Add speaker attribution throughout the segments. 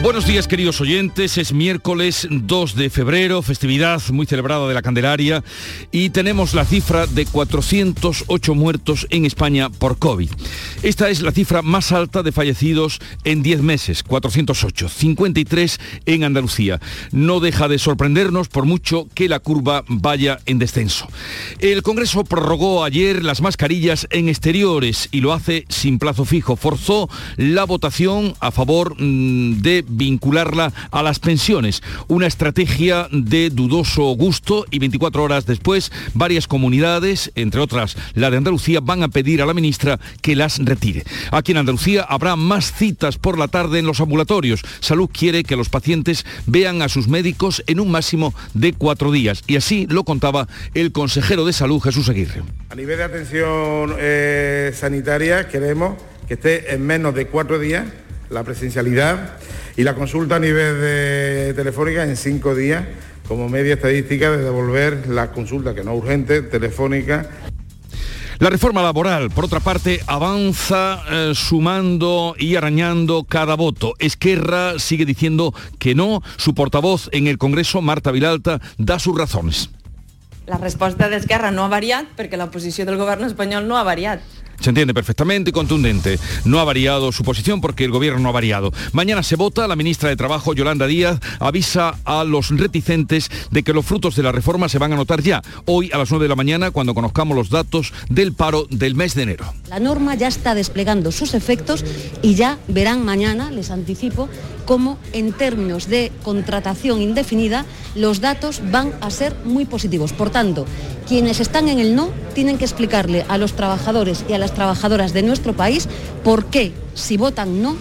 Speaker 1: Buenos días queridos oyentes, es miércoles 2 de febrero, festividad muy celebrada de la Candelaria y tenemos la cifra de 408 muertos en España por COVID. Esta es la cifra más alta de fallecidos en 10 meses, 408, 53 en Andalucía. No deja de sorprendernos por mucho que la curva vaya en descenso. El Congreso prorrogó ayer las mascarillas en exteriores y lo hace sin plazo fijo. Forzó la votación a favor mm, de vincularla a las pensiones. Una estrategia de dudoso gusto y 24 horas después varias comunidades, entre otras la de Andalucía, van a pedir a la ministra que las retire. Aquí en Andalucía habrá más citas por la tarde en los ambulatorios. Salud quiere que los pacientes vean a sus médicos en un máximo de cuatro días. Y así lo contaba el consejero de Salud, Jesús Aguirre.
Speaker 2: A nivel de atención eh, sanitaria queremos que esté en menos de cuatro días la presencialidad y la consulta a nivel de telefónica en cinco días como media estadística de devolver la consulta que no urgente, telefónica.
Speaker 1: La reforma laboral, por otra parte, avanza eh, sumando y arañando cada voto. Esquerra sigue diciendo que no. Su portavoz en el Congreso, Marta Vilalta, da sus razones.
Speaker 3: La respuesta de Esquerra no ha variado porque la posición del gobierno español no ha variado.
Speaker 1: Se entiende perfectamente y contundente. No ha variado su posición porque el gobierno no ha variado. Mañana se vota, la ministra de Trabajo, Yolanda Díaz, avisa a los reticentes de que los frutos de la reforma se van a notar ya, hoy a las 9 de la mañana, cuando conozcamos los datos del paro del mes de enero.
Speaker 4: La norma ya está desplegando sus efectos y ya verán mañana, les anticipo, cómo en términos de contratación indefinida los datos van a ser muy positivos. Por tanto, quienes están en el no tienen que explicarle a los trabajadores y a las trabajadoras de nuestro país por qué, si votan no,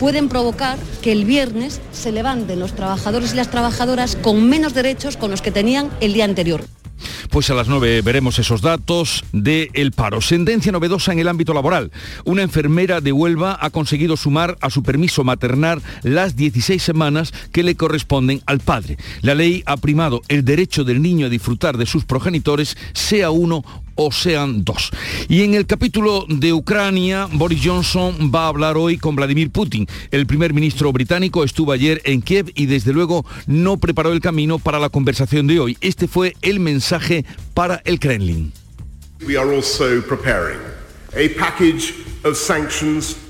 Speaker 4: pueden provocar que el viernes se levanten los trabajadores y las trabajadoras con menos derechos con los que tenían el día anterior.
Speaker 1: Pues a las 9 veremos esos datos del paro. Sentencia novedosa en el ámbito laboral. Una enfermera de Huelva ha conseguido sumar a su permiso maternal las 16 semanas que le corresponden al padre. La ley ha primado el derecho del niño a disfrutar de sus progenitores, sea uno o sean dos. Y en el capítulo de Ucrania, Boris Johnson va a hablar hoy con Vladimir Putin. El primer ministro británico estuvo ayer en Kiev y desde luego no preparó el camino para la conversación de hoy. Este fue el mensaje para el Kremlin.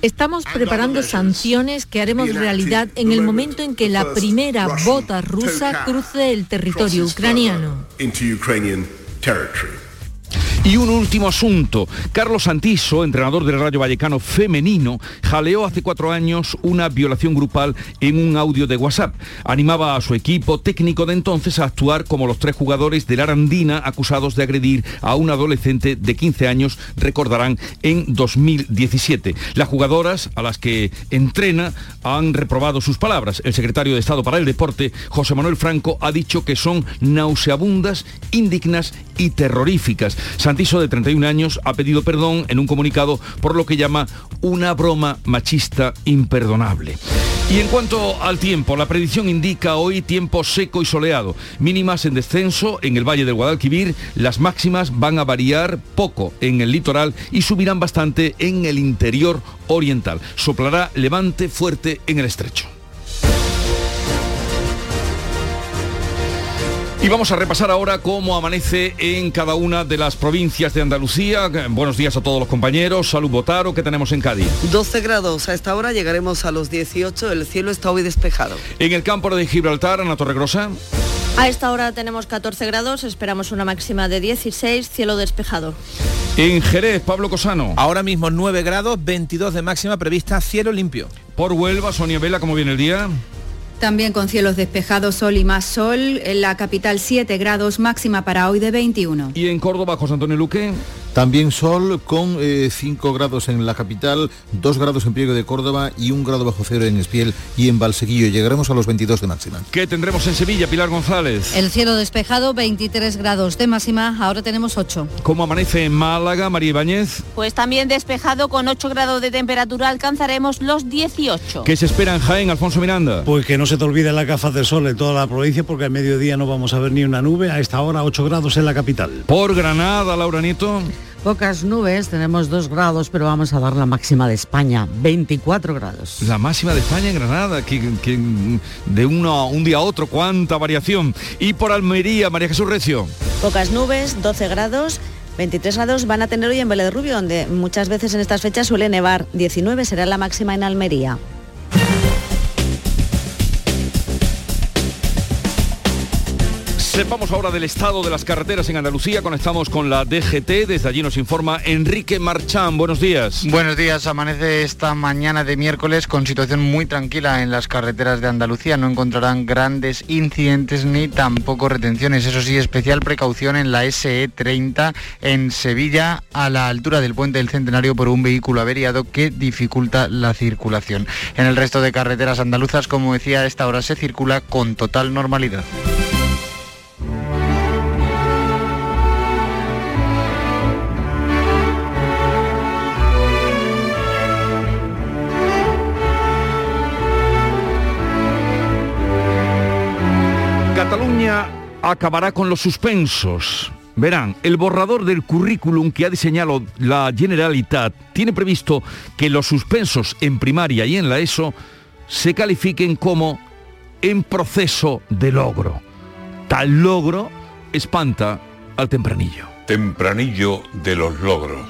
Speaker 5: Estamos preparando sanciones que haremos realidad en el momento en que la primera bota rusa cruce el territorio ucraniano.
Speaker 1: Y un último asunto. Carlos Santiso, entrenador del Rayo Vallecano femenino, jaleó hace cuatro años una violación grupal en un audio de WhatsApp. Animaba a su equipo técnico de entonces a actuar como los tres jugadores de la Arandina acusados de agredir a un adolescente de 15 años, recordarán, en 2017. Las jugadoras a las que entrena han reprobado sus palabras. El secretario de Estado para el Deporte, José Manuel Franco, ha dicho que son nauseabundas, indignas y terroríficas. Santiso, de 31 años, ha pedido perdón en un comunicado por lo que llama una broma machista imperdonable. Y en cuanto al tiempo, la predicción indica hoy tiempo seco y soleado. Mínimas en descenso en el Valle del Guadalquivir, las máximas van a variar poco en el litoral y subirán bastante en el interior oriental. Soplará levante fuerte en el estrecho. Y vamos a repasar ahora cómo amanece en cada una de las provincias de Andalucía. Buenos días a todos los compañeros. Salud Botaro, ¿qué tenemos en Cádiz?
Speaker 6: 12 grados. A esta hora llegaremos a los 18. El cielo está hoy despejado.
Speaker 1: En el campo de Gibraltar, Ana Torregrosa.
Speaker 3: A esta hora tenemos 14 grados, esperamos una máxima de 16, cielo despejado.
Speaker 1: En Jerez, Pablo Cosano.
Speaker 7: Ahora mismo 9 grados, 22 de máxima prevista, cielo limpio.
Speaker 1: Por Huelva, Sonia Vela, ¿cómo viene el día?
Speaker 8: También con cielos despejados, sol y más sol. En la capital 7 grados, máxima para hoy de 21.
Speaker 1: ¿Y en Córdoba, José Antonio Luque?
Speaker 9: También sol con 5 grados en la capital, 2 grados en Priego de Córdoba y 1 grado bajo cero en Espiel y en Valsequillo. Llegaremos a los 22 de máxima.
Speaker 1: ¿Qué tendremos en Sevilla, Pilar González?
Speaker 4: El cielo despejado, 23 grados de máxima, ahora tenemos 8.
Speaker 1: ¿Cómo amanece en Málaga, María Ibáñez?
Speaker 10: Pues también despejado con 8 grados de temperatura alcanzaremos los 18.
Speaker 1: ¿Qué se espera en Jaén, Alfonso Miranda?
Speaker 11: Pues que no se te olvide las gafas de sol en toda la provincia porque al mediodía no vamos a ver ni una nube, a esta hora 8 grados en la capital.
Speaker 1: Por Granada, Laura Nieto.
Speaker 12: Pocas nubes, tenemos 2 grados, pero vamos a dar la máxima de España, 24 grados.
Speaker 1: La máxima de España en Granada, que, que de uno, un día a otro, cuánta variación. Y por Almería, María Jesús Recio.
Speaker 3: Pocas nubes, 12 grados. 23 grados van a tener hoy en Vélez de Rubio, donde muchas veces en estas fechas suele nevar. 19 será la máxima en Almería.
Speaker 1: Sepamos ahora del estado de las carreteras en Andalucía. Conectamos con la DGT. Desde allí nos informa Enrique Marchán. Buenos días.
Speaker 13: Buenos días. Amanece esta mañana de miércoles con situación muy tranquila en las carreteras de Andalucía. No encontrarán grandes incidentes ni tampoco retenciones. Eso sí, especial precaución en la SE30 en Sevilla a la altura del puente del Centenario por un vehículo averiado que dificulta la circulación. En el resto de carreteras andaluzas, como decía, a esta hora se circula con total normalidad.
Speaker 1: Acabará con los suspensos. Verán, el borrador del currículum que ha diseñado la Generalitat tiene previsto que los suspensos en primaria y en la ESO se califiquen como en proceso de logro. Tal logro espanta al tempranillo.
Speaker 14: Tempranillo de los logros.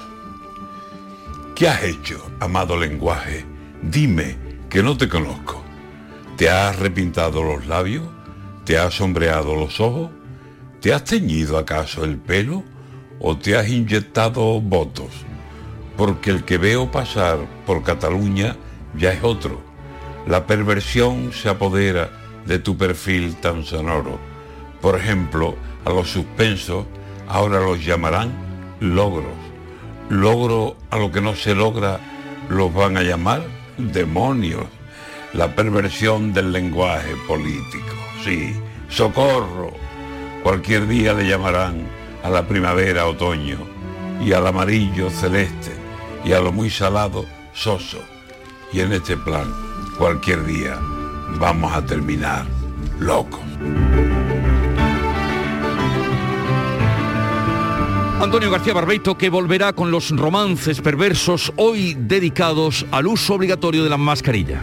Speaker 14: ¿Qué has hecho, amado lenguaje? Dime, que no te conozco. ¿Te has repintado los labios? ¿Te has sombreado los ojos? ¿Te has teñido acaso el pelo? ¿O te has inyectado votos? Porque el que veo pasar por Cataluña ya es otro. La perversión se apodera de tu perfil tan sonoro. Por ejemplo, a los suspensos ahora los llamarán logros. Logro a lo que no se logra los van a llamar demonios. La perversión del lenguaje político. Sí, socorro. Cualquier día le llamarán a la primavera otoño y al amarillo celeste y a lo muy salado soso. Y en este plan, cualquier día vamos a terminar locos.
Speaker 1: Antonio García Barbeito que volverá con los romances perversos hoy dedicados al uso obligatorio de la mascarilla.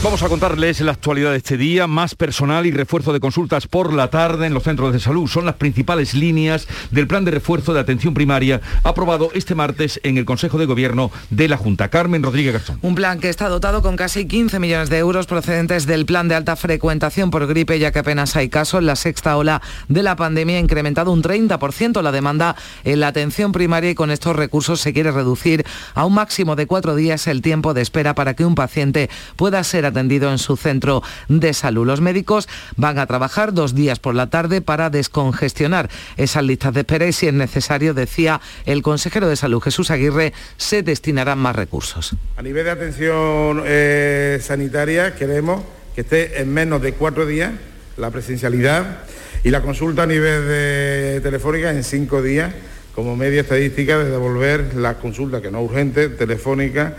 Speaker 1: Vamos a contarles la actualidad de este día, más personal y refuerzo de consultas por la tarde en los centros de salud. Son las principales líneas del plan de refuerzo de atención primaria aprobado este martes en el Consejo de Gobierno de la Junta. Carmen Rodríguez Garzón.
Speaker 15: Un plan que está dotado con casi 15 millones de euros procedentes del plan de alta frecuentación por gripe, ya que apenas hay casos. La sexta ola de la pandemia ha incrementado un 30% la demanda en la atención primaria y con estos recursos se quiere reducir a un máximo de cuatro días el tiempo de espera para que un paciente pueda ser atendido en su centro de salud. Los médicos van a trabajar dos días por la tarde para descongestionar esas listas de espera y si es necesario, decía el consejero de salud Jesús Aguirre, se destinarán más recursos.
Speaker 2: A nivel de atención eh, sanitaria queremos que esté en menos de cuatro días la presencialidad Y la consulta a nivel de telefónica en cinco días como media estadística de devolver la consulta que no urgente, telefónica,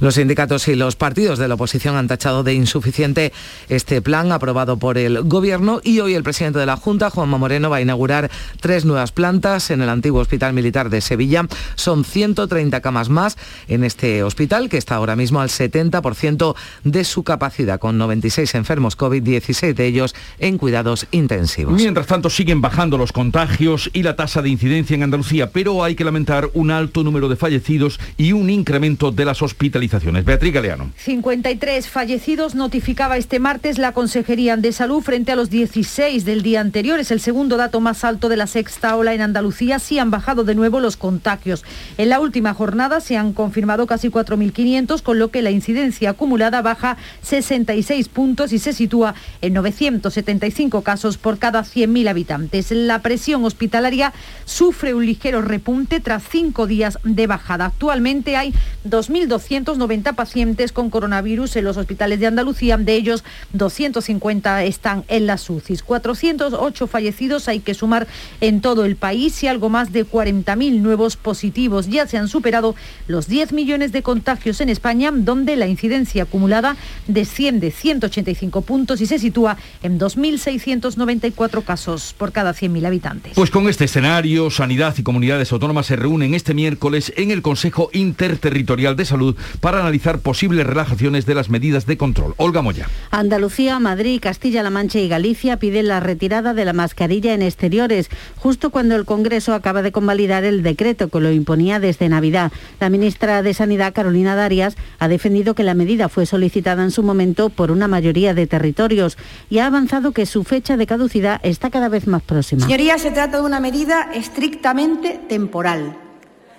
Speaker 15: los sindicatos y los partidos de la oposición han tachado de insuficiente este plan aprobado por el Gobierno y hoy el presidente de la Junta, Juanma Moreno, va a inaugurar tres nuevas plantas en el antiguo Hospital Militar de Sevilla. Son 130 camas más en este hospital que está ahora mismo al 70% de su capacidad, con 96 enfermos COVID, 16 de ellos en cuidados intensivos.
Speaker 1: Mientras tanto siguen bajando los contagios y la tasa de incidencia en Andalucía, pero hay que lamentar un alto número de fallecidos y un incremento de las hospitalizaciones Beatriz Galeano.
Speaker 16: 53 fallecidos notificaba este martes la Consejería de Salud frente a los 16 del día anterior. Es el segundo dato más alto de la sexta ola en Andalucía. Sí han bajado de nuevo los contagios. En la última jornada se han confirmado casi 4.500, con lo que la incidencia acumulada baja 66 puntos y se sitúa en 975 casos por cada 100.000 habitantes. La presión hospitalaria sufre un ligero repunte tras cinco días de bajada. Actualmente hay 2.200 90 pacientes con coronavirus en los hospitales de Andalucía, de ellos 250 están en las UCIs. 408 fallecidos hay que sumar en todo el país y algo más de 40.000 nuevos positivos. Ya se han superado los 10 millones de contagios en España, donde la incidencia acumulada desciende 185 puntos y se sitúa en 2.694 casos por cada 100.000 habitantes.
Speaker 1: Pues con este escenario, Sanidad y comunidades autónomas se reúnen este miércoles en el Consejo Interterritorial de Salud para analizar posibles relajaciones de las medidas de control. Olga Moya.
Speaker 17: Andalucía, Madrid, Castilla-La Mancha y Galicia piden la retirada de la mascarilla en exteriores, justo cuando el Congreso acaba de convalidar el decreto que lo imponía desde Navidad. La ministra de Sanidad, Carolina Darias, ha defendido que la medida fue solicitada en su momento por una mayoría de territorios y ha avanzado que su fecha de caducidad está cada vez más próxima.
Speaker 18: Señoría, se trata de una medida estrictamente temporal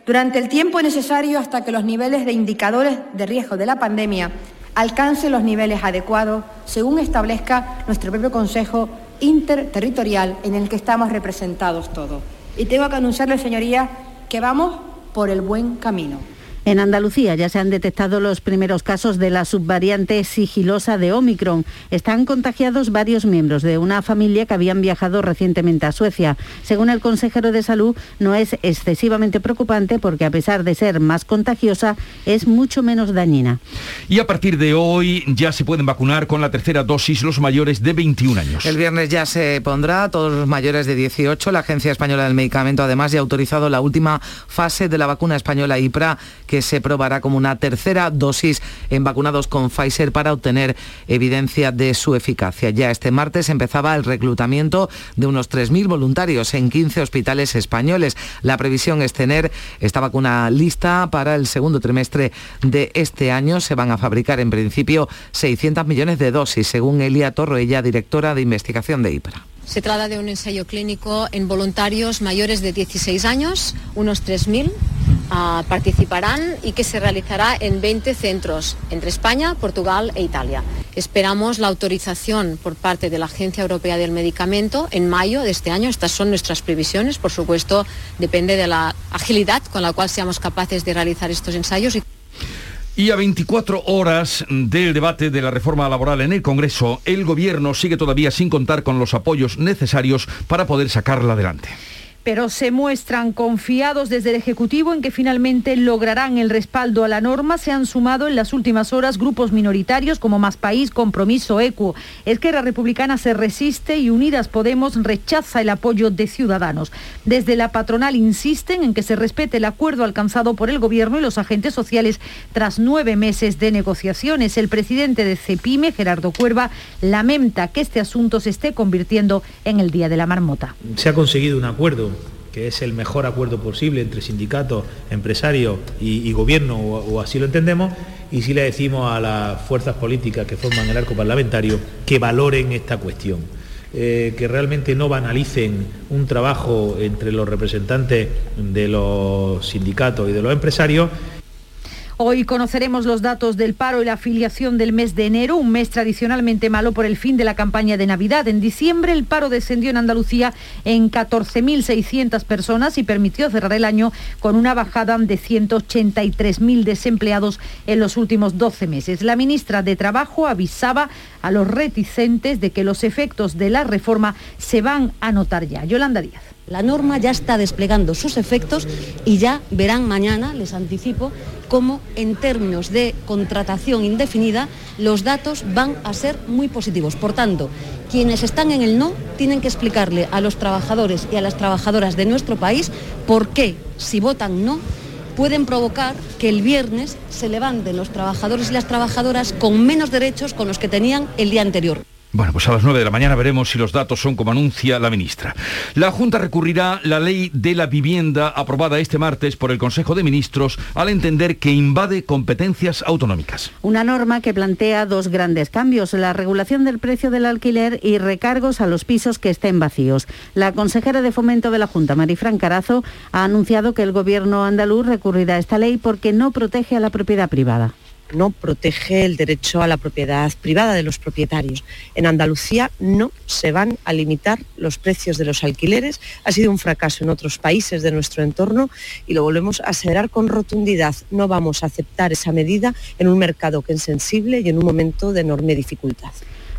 Speaker 18: durante el tiempo necesario hasta que los niveles de indicadores de riesgo de la pandemia alcancen los niveles adecuados según establezca nuestro propio Consejo Interterritorial en el que estamos representados todos. Y tengo que anunciarles, señorías, que vamos por el buen camino.
Speaker 17: En Andalucía ya se han detectado los primeros casos de la subvariante sigilosa de Omicron. Están contagiados varios miembros de una familia que habían viajado recientemente a Suecia. Según el consejero de salud, no es excesivamente preocupante porque a pesar de ser más contagiosa, es mucho menos dañina.
Speaker 1: Y a partir de hoy ya se pueden vacunar con la tercera dosis los mayores de 21 años.
Speaker 15: El viernes ya se pondrá a todos los mayores de 18. La Agencia Española del Medicamento además ya ha autorizado la última fase de la vacuna española IPRA que se probará como una tercera dosis en vacunados con Pfizer para obtener evidencia de su eficacia. Ya este martes empezaba el reclutamiento de unos 3.000 voluntarios en 15 hospitales españoles. La previsión es tener esta vacuna lista para el segundo trimestre de este año. Se van a fabricar en principio 600 millones de dosis, según Elia Torroella, directora de investigación de IPRA.
Speaker 19: Se trata de un ensayo clínico en voluntarios mayores de 16 años, unos 3.000 uh, participarán y que se realizará en 20 centros entre España, Portugal e Italia. Esperamos la autorización por parte de la Agencia Europea del Medicamento en mayo de este año. Estas son nuestras previsiones. Por supuesto, depende de la agilidad con la cual seamos capaces de realizar estos ensayos.
Speaker 1: Y a 24 horas del debate de la reforma laboral en el Congreso, el Gobierno sigue todavía sin contar con los apoyos necesarios para poder sacarla adelante
Speaker 16: pero se muestran confiados desde el Ejecutivo en que finalmente lograrán el respaldo a la norma. Se han sumado en las últimas horas grupos minoritarios como Más País, Compromiso, ECU. la Republicana se resiste y Unidas Podemos rechaza el apoyo de Ciudadanos. Desde la patronal insisten en que se respete el acuerdo alcanzado por el Gobierno y los agentes sociales tras nueve meses de negociaciones. El presidente de CEPIME, Gerardo Cuerva, lamenta que este asunto se esté convirtiendo en el Día de la Marmota.
Speaker 20: Se ha conseguido un acuerdo que es el mejor acuerdo posible entre sindicatos, empresarios y, gobierno, o, así lo entendemos, y si le decimos a las fuerzas políticas que forman el arco parlamentario que valoren esta cuestión. Eh, que realmente no banalicen un trabajo entre los representantes de los sindicatos y de los empresarios
Speaker 16: Hoy conoceremos los datos del paro y la afiliación del mes de enero, un mes tradicionalmente malo por el fin de la campaña de Navidad. En diciembre el paro descendió en Andalucía en 14.600 personas y permitió cerrar el año con una bajada de 183.000 desempleados en los últimos 12 meses. La ministra de Trabajo avisaba a los reticentes de que los efectos de la reforma se van a notar ya. Yolanda Díaz.
Speaker 4: La norma ya está desplegando sus efectos y ya verán mañana, les anticipo, cómo en términos de contratación indefinida los datos van a ser muy positivos. Por tanto, quienes están en el no tienen que explicarle a los trabajadores y a las trabajadoras de nuestro país por qué, si votan no, pueden provocar que el viernes se levanten los trabajadores y las trabajadoras con menos derechos con los que tenían el día anterior.
Speaker 1: Bueno, pues a las 9 de la mañana veremos si los datos son como anuncia la ministra. La Junta recurrirá la ley de la vivienda aprobada este martes por el Consejo de Ministros al entender que invade competencias autonómicas.
Speaker 17: Una norma que plantea dos grandes cambios, la regulación del precio del alquiler y recargos a los pisos que estén vacíos. La consejera de Fomento de la Junta, Marifran Carazo, ha anunciado que el Gobierno andaluz recurrirá a esta ley porque no protege a la propiedad privada
Speaker 21: no protege el derecho a la propiedad privada de los propietarios. En Andalucía no se van a limitar los precios de los alquileres. Ha sido un fracaso en otros países de nuestro entorno y lo volvemos a aseverar con rotundidad. No vamos a aceptar esa medida en un mercado que es sensible y en un momento de enorme dificultad.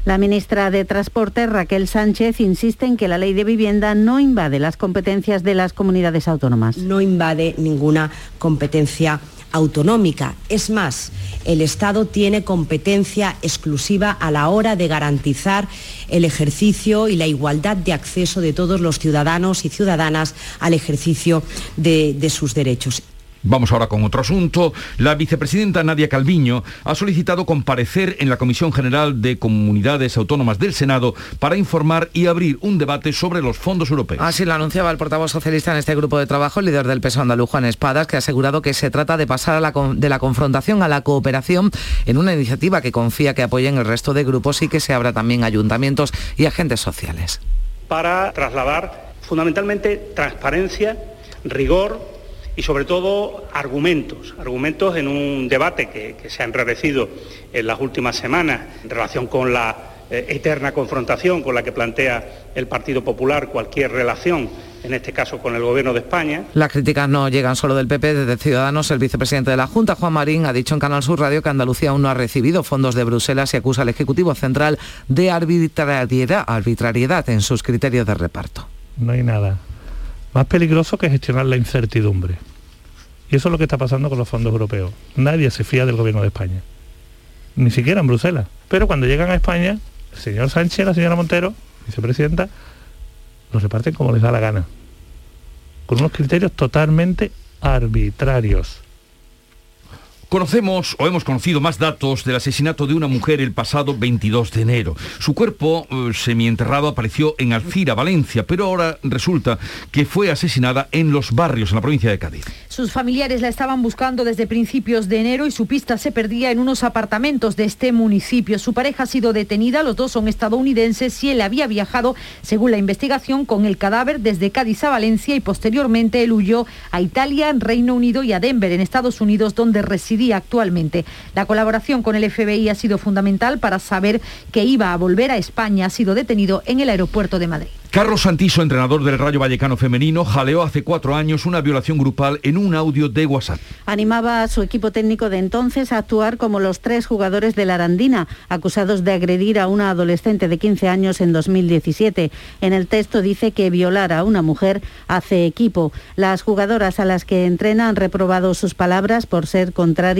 Speaker 17: La ministra de Transporte, Raquel Sánchez, insiste en que la ley de vivienda no invade las competencias de las comunidades autónomas.
Speaker 22: No invade ninguna competencia autonómica. Es más, el Estado tiene competencia exclusiva a la hora de garantizar el ejercicio y la igualdad de acceso de todos los ciudadanos y ciudadanas al ejercicio de, de sus derechos.
Speaker 1: Vamos ahora con otro asunto. La vicepresidenta Nadia Calviño ha solicitado comparecer en la Comisión General de Comunidades Autónomas del Senado para informar y abrir un debate sobre los fondos europeos.
Speaker 15: Así lo anunciaba el portavoz socialista en este grupo de trabajo, el líder del peso andaluz Juan Espadas, que ha asegurado que se trata de pasar a la de la confrontación a la cooperación en una iniciativa que confía que apoyen el resto de grupos y que se abra también ayuntamientos y agentes sociales.
Speaker 23: Para trasladar fundamentalmente transparencia, rigor y sobre todo argumentos, argumentos en un debate que, se ha enrarecido en las últimas semanas en relación con la eh, eterna confrontación con la que plantea el Partido Popular cualquier relación en este caso con el Gobierno de España.
Speaker 15: Las críticas no llegan solo del PP, desde Ciudadanos. El vicepresidente de la Junta, Juan Marín, ha dicho en Canal Sur Radio que Andalucía aún no ha recibido fondos de Bruselas y acusa al Ejecutivo Central de arbitrariedad, arbitrariedad en sus criterios de reparto.
Speaker 24: No hay nada más peligroso que gestionar la incertidumbre. Y eso es lo que está pasando con los fondos europeos. Nadie se fía del gobierno de España. Ni siquiera en Bruselas. Pero cuando llegan a España, el señor Sánchez, la señora Montero, vicepresidenta, los reparten como les da la gana. Con unos criterios totalmente arbitrarios.
Speaker 1: Conocemos o hemos conocido más datos del asesinato de una mujer el pasado 22 de enero. Su cuerpo eh, semienterrado apareció en Alcira, Valencia, pero ahora resulta que fue asesinada en los barrios, en la provincia de Cádiz.
Speaker 16: Sus familiares la estaban buscando desde principios de enero y su pista se perdía en unos apartamentos de este municipio. Su pareja ha sido detenida, los dos son estadounidenses y él había viajado, según la investigación, con el cadáver desde Cádiz a Valencia y posteriormente él huyó a Italia, Reino Unido y a Denver, en Estados Unidos, donde residía actualmente. La colaboración con el FBI ha sido fundamental para saber que iba a volver a España. Ha sido detenido en el aeropuerto de Madrid.
Speaker 1: Carlos Santiso, entrenador del Rayo Vallecano femenino, jaleó hace cuatro años una violación grupal en un audio de WhatsApp.
Speaker 17: Animaba a su equipo técnico de entonces a actuar como los tres jugadores de la Arandina, acusados de agredir a una adolescente de 15 años en 2017. En el texto dice que violar a una mujer hace equipo. Las jugadoras a las que entrena han reprobado sus palabras por ser contrarias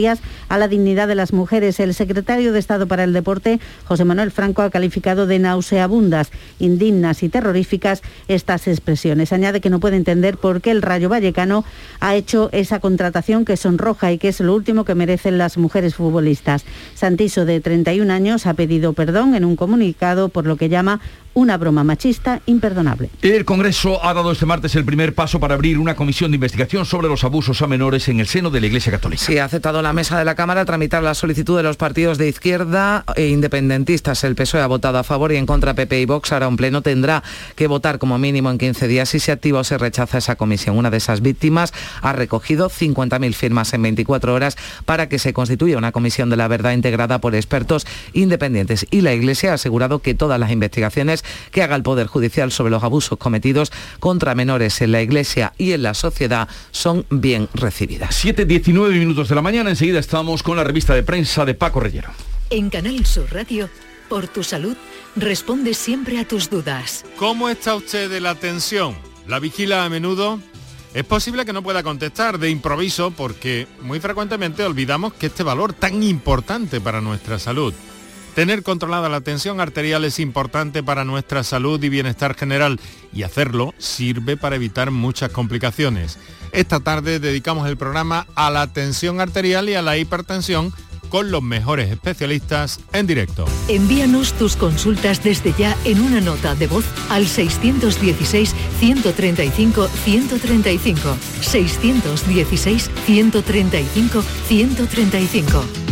Speaker 17: a la dignidad de las mujeres. El secretario de Estado para el Deporte, José Manuel Franco, ha calificado de nauseabundas, indignas y terroristas estas expresiones. Añade que no puede entender por qué el Rayo Vallecano ha hecho esa contratación que sonroja y que es lo último que merecen las mujeres futbolistas. Santiso, de 31 años, ha pedido perdón en un comunicado por lo que llama una broma machista imperdonable.
Speaker 1: El Congreso ha dado este martes el primer paso para abrir una comisión de investigación sobre los abusos a menores en el seno de la Iglesia Católica.
Speaker 15: Sí, ha aceptado la mesa de la Cámara tramitar la solicitud de los partidos de izquierda e independentistas. El PSOE ha votado a favor y en contra PP y Vox. Ahora un pleno tendrá que votar como mínimo en 15 días si se activa o se rechaza esa comisión. Una de esas víctimas ha recogido 50.000 firmas en 24 horas para que se constituya una comisión de la verdad integrada por expertos independientes. Y la Iglesia ha asegurado que todas las investigaciones que haga el Poder Judicial sobre los abusos cometidos contra menores en la Iglesia y en la sociedad son bien recibidas.
Speaker 1: 7.19 minutos de la mañana, enseguida estamos con la revista de prensa de Paco Reyero.
Speaker 25: En Canal Sur Radio, por tu salud, responde siempre a tus dudas.
Speaker 26: ¿Cómo está usted de la tensión? ¿La vigila a menudo? Es posible que no pueda contestar de improviso porque muy frecuentemente olvidamos que este valor tan importante para nuestra salud. Tener controlada la tensión arterial es importante para nuestra salud y bienestar general y hacerlo sirve para evitar muchas complicaciones. Esta tarde dedicamos el programa a la tensión arterial y a la hipertensión con los mejores especialistas en directo.
Speaker 25: Envíanos tus consultas desde ya en una nota de voz al 616-135-135. 616-135-135.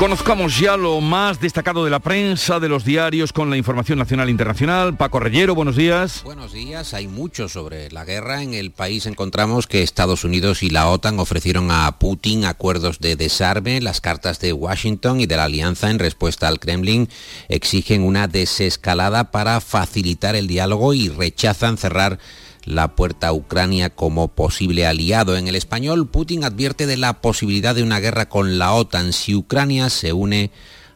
Speaker 1: Conozcamos ya lo más destacado de la prensa, de los diarios, con la información nacional e internacional. Paco Reyero, buenos días.
Speaker 27: Buenos días, hay mucho sobre la guerra. En el país encontramos que Estados Unidos y la OTAN ofrecieron a Putin acuerdos de desarme. Las cartas de Washington y de la alianza en respuesta al Kremlin exigen una desescalada para facilitar el diálogo y rechazan cerrar la puerta a Ucrania como posible aliado. En el español, Putin advierte de la posibilidad de una guerra con la OTAN si Ucrania se une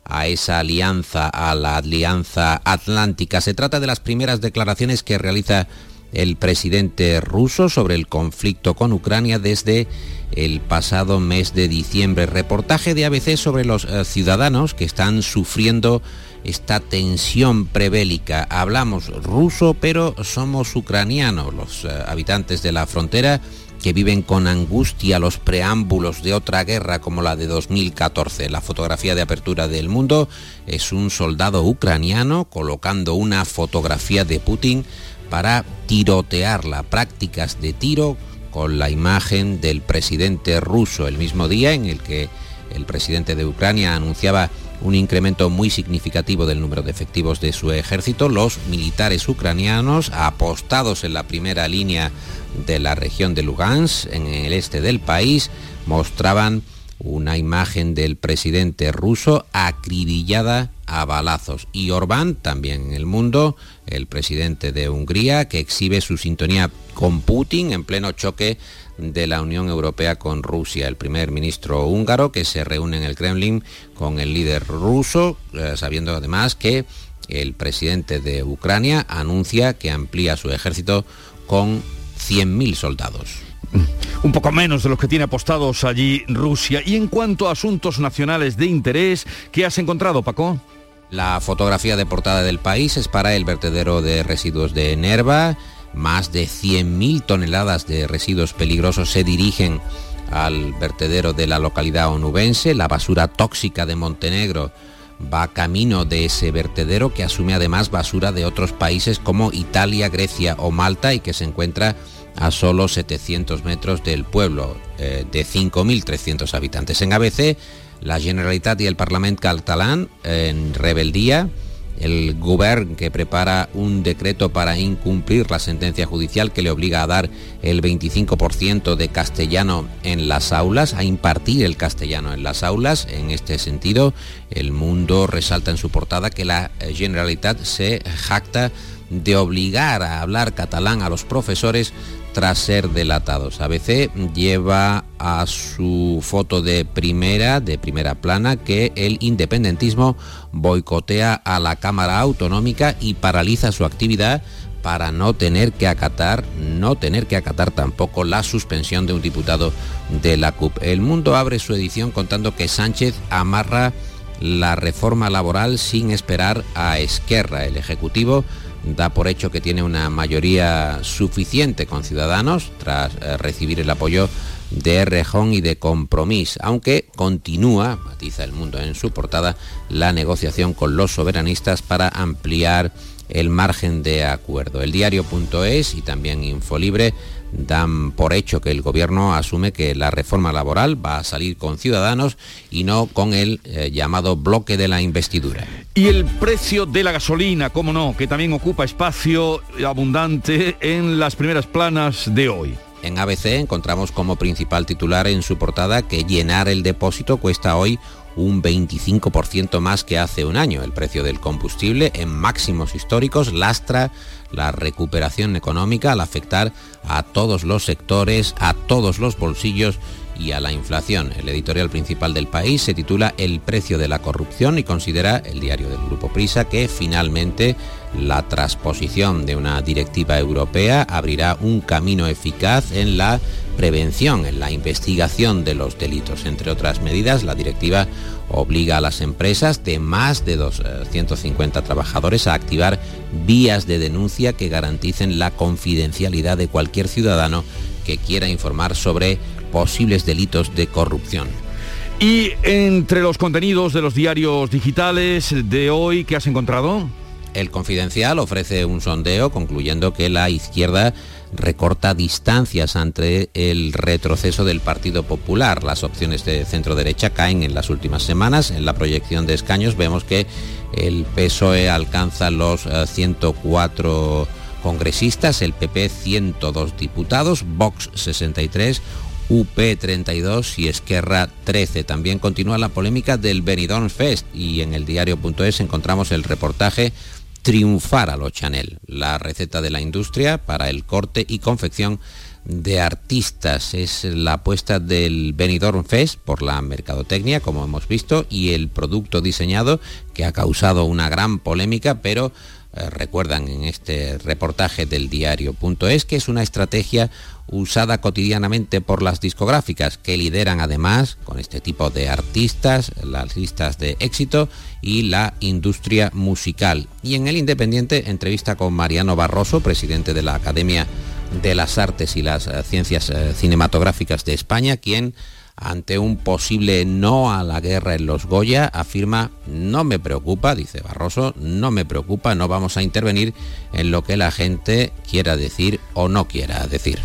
Speaker 27: a esa alianza, a la alianza atlántica. Se trata de las primeras declaraciones que realiza el presidente ruso sobre el conflicto con Ucrania desde el pasado mes de diciembre. Reportaje de ABC sobre los eh, ciudadanos que están sufriendo esta tensión prebélica. Hablamos ruso, pero somos ucranianos, los eh, habitantes de la frontera que viven con angustia los preámbulos de otra guerra como la de 2014. La fotografía de apertura del mundo es un soldado ucraniano colocando una fotografía de Putin para tirotearla, prácticas de tiro con la imagen del presidente ruso, el mismo día en el que el presidente de Ucrania anunciaba un incremento muy significativo del número de efectivos de su ejército. Los militares ucranianos apostados en la primera línea de la región de Lugansk, en el este del país, mostraban una imagen del presidente ruso acribillada a balazos. Y Orbán, también en el mundo, el presidente de Hungría, que exhibe su sintonía con Putin en pleno choque de la Unión Europea con Rusia. El primer ministro húngaro que se reúne en el Kremlin con el líder ruso, eh, sabiendo además que el presidente de Ucrania anuncia que amplía su ejército con 100.000 soldados.
Speaker 1: Un poco menos de los que tiene apostados allí Rusia. Y en cuanto a asuntos nacionales de interés, ¿qué has encontrado, Paco?
Speaker 27: La fotografía de portada del país es para el vertedero de residuos de Nerva más de 100.000 toneladas de residuos peligrosos se dirigen al vertedero de la localidad onubense. La basura tóxica de Montenegro va camino de ese vertedero que asume además basura de otros países como Italia, Grecia o Malta y que se encuentra a solo 700 metros del pueblo eh, de 5.300 habitantes. En ABC, la Generalitat y el Parlamento catalán en rebeldía el gobierno que prepara un decreto para incumplir la sentencia judicial que le obliga a dar el 25% de castellano en las aulas, a impartir el castellano en las aulas. En este sentido, el mundo resalta en su portada que la Generalitat se jacta de obligar a hablar catalán a los profesores tras ser delatados. ABC lleva a su foto de primera, de primera plana, que el independentismo boicotea a la Cámara Autonómica y paraliza su actividad para no tener que acatar, no tener que acatar tampoco la suspensión de un diputado de la CUP. El Mundo abre su edición contando que Sánchez amarra la reforma laboral sin esperar a Esquerra. El Ejecutivo da por hecho que tiene una mayoría suficiente con Ciudadanos tras eh, recibir el apoyo de Rejón y de Compromís, aunque continúa, matiza el mundo en su portada, la negociación con los soberanistas para ampliar el margen de acuerdo. El diario.es y también Infolibre dan por hecho que el gobierno asume que la reforma laboral va a salir con ciudadanos y no con el eh, llamado bloque de la investidura.
Speaker 1: Y el precio de la gasolina, cómo no, que también ocupa espacio abundante en las primeras planas de hoy.
Speaker 27: En ABC encontramos como principal titular en su portada que llenar el depósito cuesta hoy un 25% más que hace un año. El precio del combustible en máximos históricos lastra la recuperación económica al afectar a todos los sectores, a todos los bolsillos y a la inflación. El editorial principal del país se titula El precio de la corrupción y considera el diario del Grupo Prisa que finalmente la transposición de una directiva europea abrirá un camino eficaz en la prevención, en la investigación de los delitos. Entre otras medidas, la directiva obliga a las empresas de más de 250 trabajadores a activar vías de denuncia que garanticen la confidencialidad de cualquier ciudadano que quiera informar sobre posibles delitos de corrupción.
Speaker 1: Y entre los contenidos de los diarios digitales de hoy, ¿qué has encontrado?
Speaker 27: El Confidencial ofrece un sondeo concluyendo que la izquierda recorta distancias ante el retroceso del Partido Popular. Las opciones de centro derecha caen en las últimas semanas. En la proyección de escaños vemos que el PSOE alcanza los 104 eh, congresistas, el PP 102 diputados, Vox 63, UP 32 y Esquerra 13. También continúa la polémica del Benidorm Fest y en el diario.es encontramos el reportaje triunfar a los Chanel, la receta de la industria para el corte y confección de artistas. Es la apuesta del Benidorm Fest por la mercadotecnia, como hemos visto, y el producto diseñado que ha causado una gran polémica, pero eh, recuerdan en este reportaje del diario.es que es una estrategia usada cotidianamente por las discográficas que lideran además con este tipo de artistas las listas de éxito y la industria musical. Y en el Independiente entrevista con Mariano Barroso, presidente de la Academia de las Artes y las eh, Ciencias eh, Cinematográficas de España, quien ante un posible no a la guerra en los Goya, afirma, no me preocupa, dice Barroso, no me preocupa, no vamos a intervenir en lo que la gente quiera decir o no quiera decir.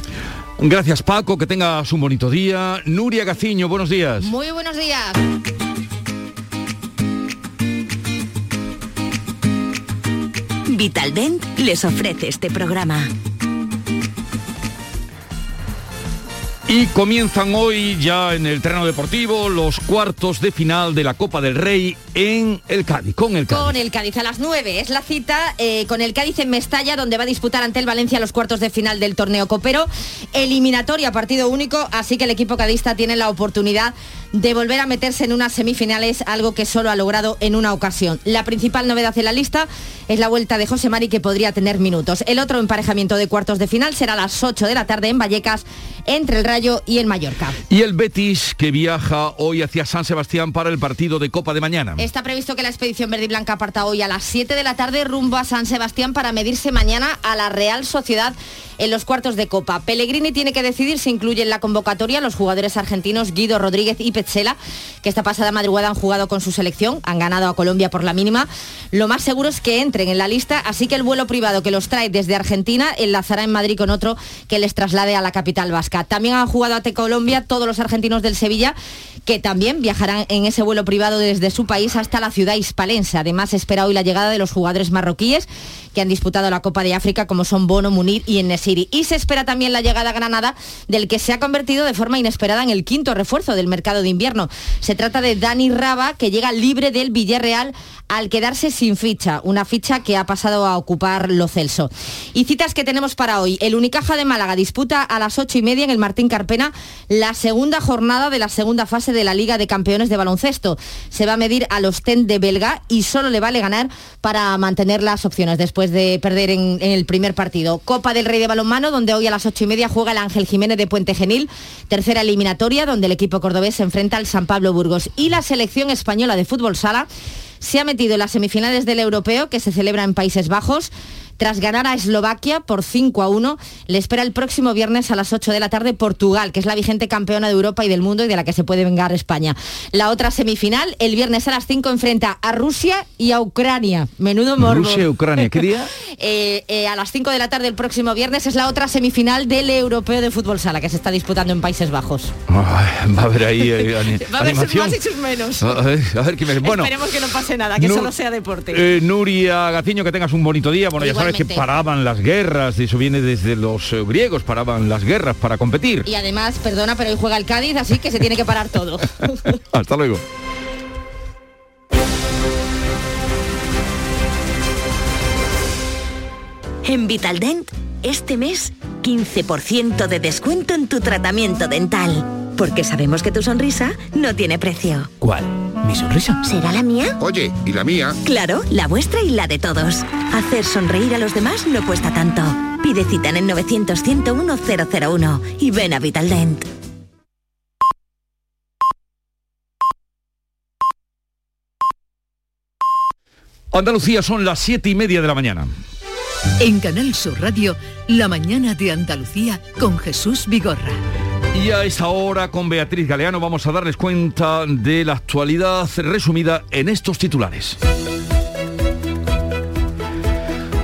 Speaker 1: Gracias Paco, que tengas un bonito día. Nuria Gaciño, buenos días.
Speaker 28: Muy buenos días.
Speaker 25: Vitaldent les ofrece este programa.
Speaker 1: Y comienzan hoy ya en el terreno deportivo los cuartos de final de la Copa del Rey en el Cádiz, con el Cádiz.
Speaker 28: Con el Cádiz a las 9 es la cita eh, con el Cádiz en Mestalla donde va a disputar ante el Valencia los cuartos de final del torneo copero. Eliminatoria, partido único, así que el equipo cadista tiene la oportunidad de volver a meterse en unas semifinales, algo que solo ha logrado en una ocasión. La principal novedad en la lista es la vuelta de José Mari que podría tener minutos. El otro emparejamiento de cuartos de final será a las 8 de la tarde en Vallecas entre el Rayo y el Mallorca.
Speaker 1: Y el Betis que viaja hoy hacia San Sebastián para el partido de Copa de mañana.
Speaker 28: Está previsto que la expedición verde y blanca parta hoy a las 7 de la tarde rumbo a San Sebastián para medirse mañana a la Real Sociedad en los cuartos de Copa. Pellegrini tiene que decidir si incluye en la convocatoria los jugadores argentinos Guido Rodríguez y Petzela, que esta pasada madrugada han jugado con su selección, han ganado a Colombia por la mínima. Lo más seguro es que entren en la lista, así que el vuelo privado que los trae desde Argentina enlazará en Madrid con otro que les traslade a la capital vasca. También han jugado ante Colombia todos los argentinos del Sevilla, que también viajarán en ese vuelo privado desde su país hasta la ciudad hispalense. Además, espera hoy la llegada de los jugadores marroquíes que han disputado la Copa de África, como son Bono, Munir y Enesiri. Y se espera también la llegada a Granada del que se ha convertido de forma inesperada en el quinto refuerzo del mercado de invierno. Se trata de Dani Raba, que llega libre del Villarreal al quedarse sin ficha, una ficha que ha pasado a ocupar Lo Celso. Y citas que tenemos para hoy. El Unicaja de Málaga disputa a las ocho y media en el Martín Carpena la segunda jornada de la segunda fase de la Liga de Campeones de Baloncesto. Se va a medir al al Ostende belga y solo le vale ganar para mantener las opciones después de perder en, en el primer partido. Copa del Rey de Balonmano, donde hoy a las ocho y media juega el Ángel Jiménez de Puente Genil, tercera eliminatoria, donde el equipo cordobés se enfrenta al San Pablo Burgos. Y la selección española de fútbol sala se ha metido en las semifinales del europeo que se celebra en Países Bajos. Tras ganar a Eslovaquia por 5 a 1, le espera el próximo viernes a las 8 de la tarde Portugal, que es la vigente campeona de Europa y del mundo y de la que se puede vengar España. La otra semifinal, el viernes a las 5, enfrenta a Rusia y a Ucrania. Menudo morbo.
Speaker 1: Rusia y Ucrania, ¿qué día?
Speaker 28: Eh, eh, a las 5 de la tarde el próximo viernes es la otra semifinal del Europeo de Fútbol Sala, que se está disputando en Países Bajos.
Speaker 1: Ay, va a haber ahí eh,
Speaker 28: Va a haber sus más y sus menos.
Speaker 1: A ver, a ver qué me- Bueno,
Speaker 28: Esperemos que no pase nada, que
Speaker 1: Nur-
Speaker 28: solo sea deporte.
Speaker 1: eh, Nuria Gaciño, que tengas un bonito día. Bueno, ya sabes que paraban las guerras, eso viene desde los eh, griegos, paraban las guerras para competir.
Speaker 28: Y además, perdona, pero hoy juega el Cádiz, así que se tiene que parar todo.
Speaker 1: Hasta luego.
Speaker 29: En Vitaldent, este mes, 15% de descuento en tu tratamiento dental. Porque sabemos que tu sonrisa no tiene precio.
Speaker 30: ¿Cuál? ¿Mi sonrisa?
Speaker 29: ¿Será la mía?
Speaker 30: Oye, ¿y la mía?
Speaker 29: Claro, la vuestra y la de todos. Hacer sonreír a los demás no cuesta tanto. Pide cita en el 900 101 001 y ven a Vitaldent.
Speaker 1: Andalucía son las siete y media de la mañana.
Speaker 25: En Canal Sur Radio, La mañana de Andalucía con Jesús Vigorra.
Speaker 1: Y a esta hora con Beatriz Galeano vamos a darles cuenta de la actualidad resumida en estos titulares.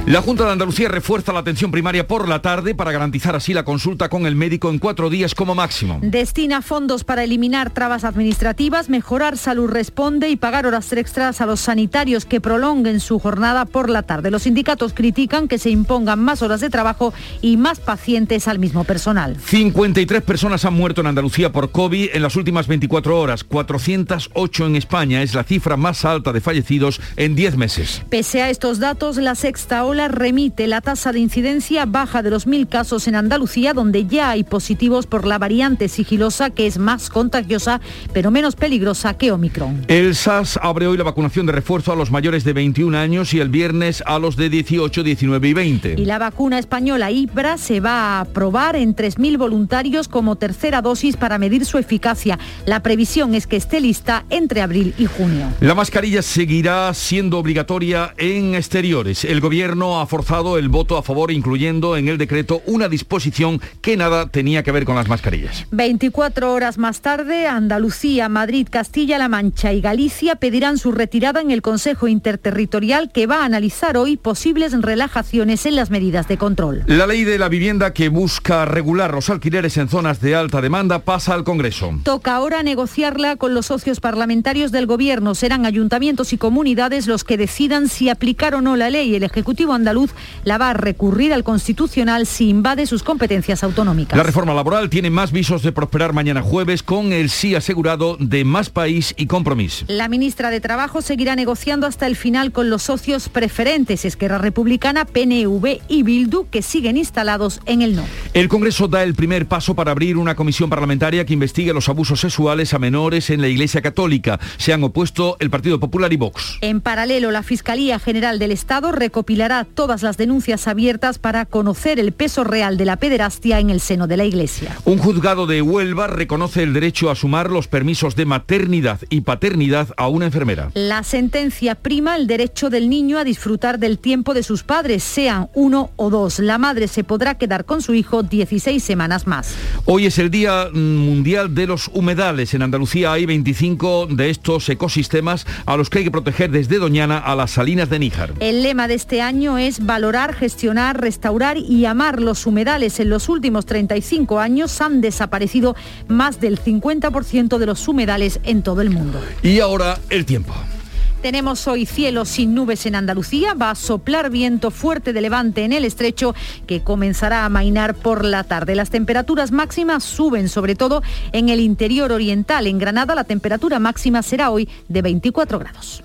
Speaker 1: La Junta de Andalucía refuerza la atención primaria por la tarde para garantizar así la consulta con el médico en cuatro días como máximo.
Speaker 16: Destina fondos para eliminar trabas administrativas, mejorar salud responde y pagar horas extras a los sanitarios que prolonguen su jornada por la tarde. Los sindicatos critican que se impongan más horas de trabajo y más pacientes al mismo personal.
Speaker 1: 53 personas han muerto en Andalucía por COVID en las últimas 24 horas, 408 en España, es la cifra más alta de fallecidos en 10 meses.
Speaker 16: Pese a estos datos, la sexta ola remite la tasa de incidencia baja de los mil casos en Andalucía, donde ya hay positivos por la variante sigilosa que es más contagiosa pero menos peligrosa que Omicron.
Speaker 1: El SAS abre hoy la vacunación de refuerzo a los mayores de 21 años y el viernes a los de 18, 19 y 20.
Speaker 16: Y la vacuna española Ibra se va a probar en 3.000 voluntarios como tercera dosis para medir su eficacia. La previsión es que esté lista entre abril y junio.
Speaker 1: La mascarilla seguirá siendo obligatoria en exteriores. El gobierno ha forzado el voto a favor, incluyendo en el decreto una disposición que nada tenía que ver con las mascarillas.
Speaker 16: 24 horas más tarde, Andalucía, Madrid, Castilla-La Mancha y Galicia pedirán su retirada en el Consejo Interterritorial que va a analizar hoy posibles relajaciones en las medidas de control.
Speaker 1: La ley de la vivienda que busca regular los alquileres en zonas de alta demanda pasa al Congreso.
Speaker 16: Toca ahora negociarla con los socios parlamentarios del Gobierno. Serán ayuntamientos y comunidades los que decidan si aplicar o no la ley. El Ejecutivo andaluz la va a recurrir al Constitucional si invade sus competencias autonómicas.
Speaker 1: La reforma laboral tiene más visos de prosperar mañana jueves con el sí asegurado de Más País y Compromís.
Speaker 16: La ministra de Trabajo seguirá negociando hasta el final con los socios preferentes Esquerra Republicana, PNV y Bildu, que siguen instalados en el no.
Speaker 1: El Congreso da el primer paso para abrir una comisión parlamentaria que investigue los abusos sexuales a menores en la Iglesia Católica. Se han opuesto el Partido Popular y Vox.
Speaker 16: En paralelo, la Fiscalía General del Estado recopilará todas las denuncias abiertas para conocer el peso real de la pederastia en el seno de la Iglesia.
Speaker 1: Un juzgado de Huelva reconoce el derecho a sumar los permisos de maternidad y paternidad a una enfermera.
Speaker 16: La sentencia prima el derecho del niño a disfrutar del tiempo de sus padres, sean uno o dos. La madre se podrá quedar con su hijo 16 semanas más.
Speaker 1: Hoy es el Día Mundial de los Humedales. En Andalucía hay 25 de estos ecosistemas a los que hay que proteger desde Doñana a las salinas de Níjar.
Speaker 16: El lema de este año es valorar, gestionar, restaurar y amar los humedales. En los últimos 35 años han desaparecido más del 50% de los humedales en todo el mundo.
Speaker 1: Y ahora el tiempo.
Speaker 16: Tenemos hoy cielo sin nubes en Andalucía, va a soplar viento fuerte de levante en el estrecho que comenzará a amainar por la tarde. Las temperaturas máximas suben sobre todo en el interior oriental. En Granada la temperatura máxima será hoy de 24 grados.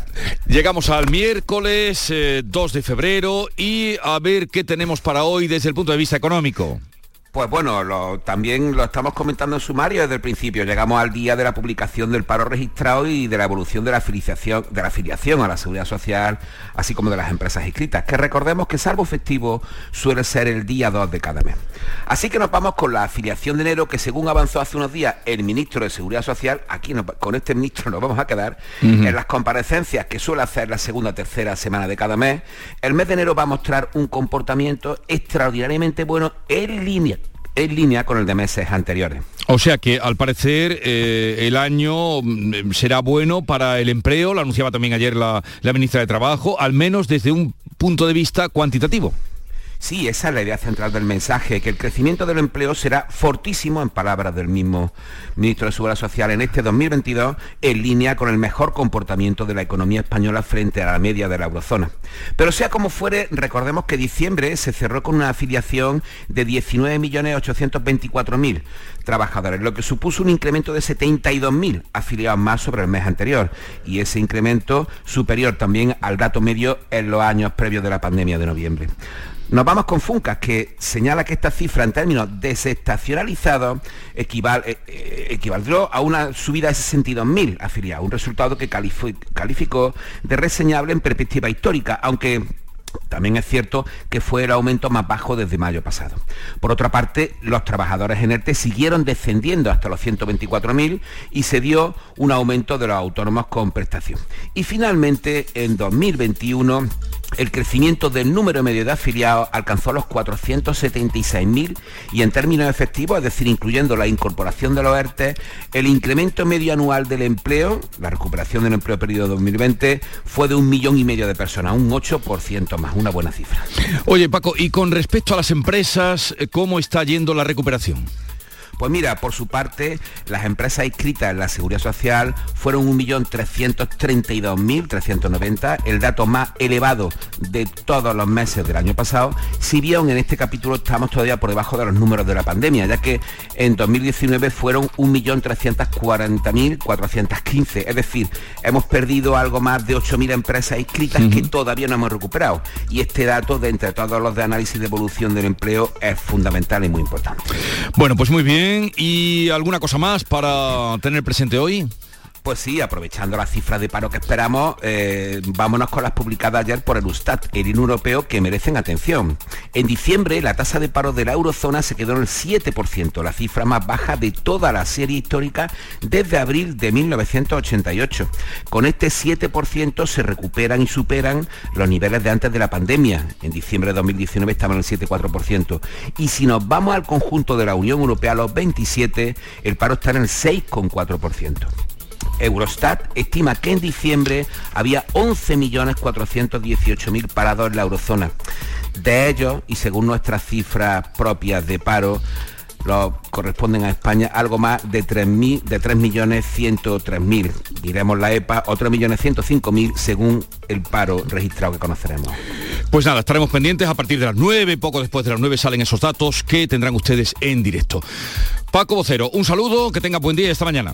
Speaker 1: Llegamos al miércoles eh, 2 de febrero y a ver qué tenemos para hoy desde el punto de vista económico.
Speaker 31: Pues bueno, lo- también lo estamos comentando en sumario desde el principio. Llegamos al día de la publicación del paro registrado y de la evolución de la afiliación, de la afiliación a la seguridad social, así como de las empresas inscritas, que recordemos que salvo festivo suele ser el día 2 de cada mes. Así que nos vamos con la afiliación de enero, que según avanzó hace unos días el ministro de Seguridad Social, aquí nos- con este ministro nos vamos a quedar, en las comparecencias que suele hacer la segunda tercera semana de cada mes, el mes de enero va a mostrar un comportamiento extraordinariamente bueno en línea en línea con el de meses anteriores.
Speaker 1: O sea que al parecer eh, el año mm, será bueno para el empleo, lo anunciaba también ayer la, la ministra de Trabajo, al menos desde un punto de vista cuantitativo.
Speaker 31: Sí, esa es la idea central del mensaje, que el crecimiento del empleo será fortísimo, en palabras del mismo ministro de Seguridad Social, en este 2022, en línea con el mejor comportamiento de la economía española frente a la media de la eurozona. Pero sea como fuere, recordemos que diciembre se cerró con una afiliación de 19.824.000 trabajadores, lo que supuso un incremento de 72.000 afiliados más sobre el mes anterior, y ese incremento superior también al dato medio en los años previos de la pandemia de noviembre. Nos vamos con Funcas, que señala que esta cifra en términos desestacionalizados equival- eh, eh, equivaldrá a una subida de 62.000 afiliados, un resultado que califi- calificó de reseñable en perspectiva histórica, aunque también es cierto que fue el aumento más bajo desde mayo pasado. Por otra parte, los trabajadores en ERTE siguieron descendiendo hasta los 124.000 y se dio un aumento de los autónomos con prestación. Y finalmente, en 2021, el crecimiento del número medio de afiliados alcanzó los 476.000 y en términos efectivos, es decir, incluyendo la incorporación de los ERTE, el incremento medio anual del empleo, la recuperación del empleo periodo 2020, fue de un millón y medio de personas, un 8% más, una buena cifra.
Speaker 1: Oye Paco, y con respecto a las empresas, ¿cómo está yendo la recuperación?
Speaker 31: Pues mira, por su parte, las empresas inscritas en la Seguridad Social fueron 1.332.390, el dato más elevado de todos los meses del año pasado, si bien en este capítulo estamos todavía por debajo de los números de la pandemia, ya que en 2019 fueron 1.340.415, es decir, hemos perdido algo más de 8.000 empresas inscritas que todavía no hemos recuperado. Y este dato, de entre todos los de análisis de evolución del empleo, es fundamental y muy importante.
Speaker 1: Bueno, pues muy bien. ¿Y alguna cosa más para tener presente hoy?
Speaker 31: Pues sí, aprovechando las cifras de paro que esperamos, eh, vámonos con las publicadas ayer por el Ustat, el INU europeo, que merecen atención. En diciembre, la tasa de paro de la eurozona se quedó en el 7%, la cifra más baja de toda la serie histórica desde abril de 1988. Con este 7% se recuperan y superan los niveles de antes de la pandemia. En diciembre de 2019 estaban en el 7,4%. Y si nos vamos al conjunto de la Unión Europea, los 27, el paro está en el 6,4%. Eurostat estima que en diciembre había 11.418.000 parados en la eurozona. De ellos, y según nuestras cifras propias de paro, corresponden a España algo más de 3.000 de 3.103.000. Diremos la EPA, otros 3.105.000 según el paro registrado que conoceremos.
Speaker 1: Pues nada, estaremos pendientes a partir de las 9, poco después de las 9 salen esos datos que tendrán ustedes en directo. Paco Vocero, un saludo, que tenga buen día y hasta mañana.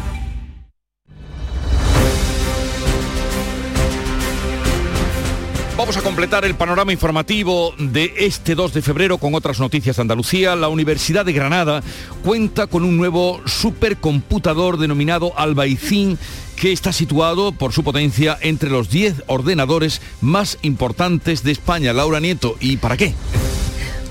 Speaker 1: Vamos a completar el panorama informativo de este 2 de febrero con otras noticias de Andalucía. La Universidad de Granada cuenta con un nuevo supercomputador denominado Albaicín que está situado por su potencia entre los 10 ordenadores más importantes de España. Laura Nieto, ¿y para qué?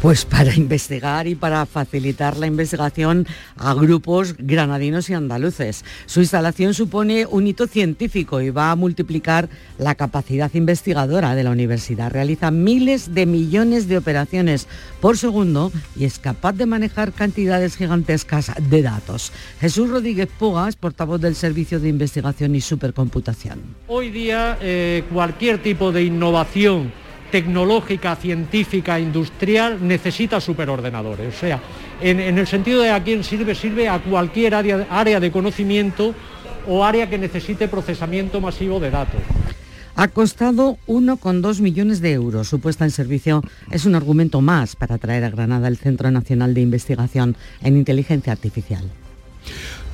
Speaker 32: Pues para investigar y para facilitar la investigación a grupos granadinos y andaluces. Su instalación supone un hito científico y va a multiplicar la capacidad investigadora de la universidad. Realiza miles de millones de operaciones por segundo y es capaz de manejar cantidades gigantescas de datos. Jesús Rodríguez Pugas, portavoz del Servicio de Investigación y Supercomputación.
Speaker 33: Hoy día eh, cualquier tipo de innovación tecnológica, científica, industrial, necesita superordenadores. O sea, en, el sentido de a quién sirve, sirve a cualquier área, área de conocimiento o área que necesite procesamiento masivo de datos.
Speaker 32: Ha costado 1,2 millones de euros. Su puesta en servicio es un argumento más para traer a Granada el Centro Nacional de Investigación en Inteligencia Artificial.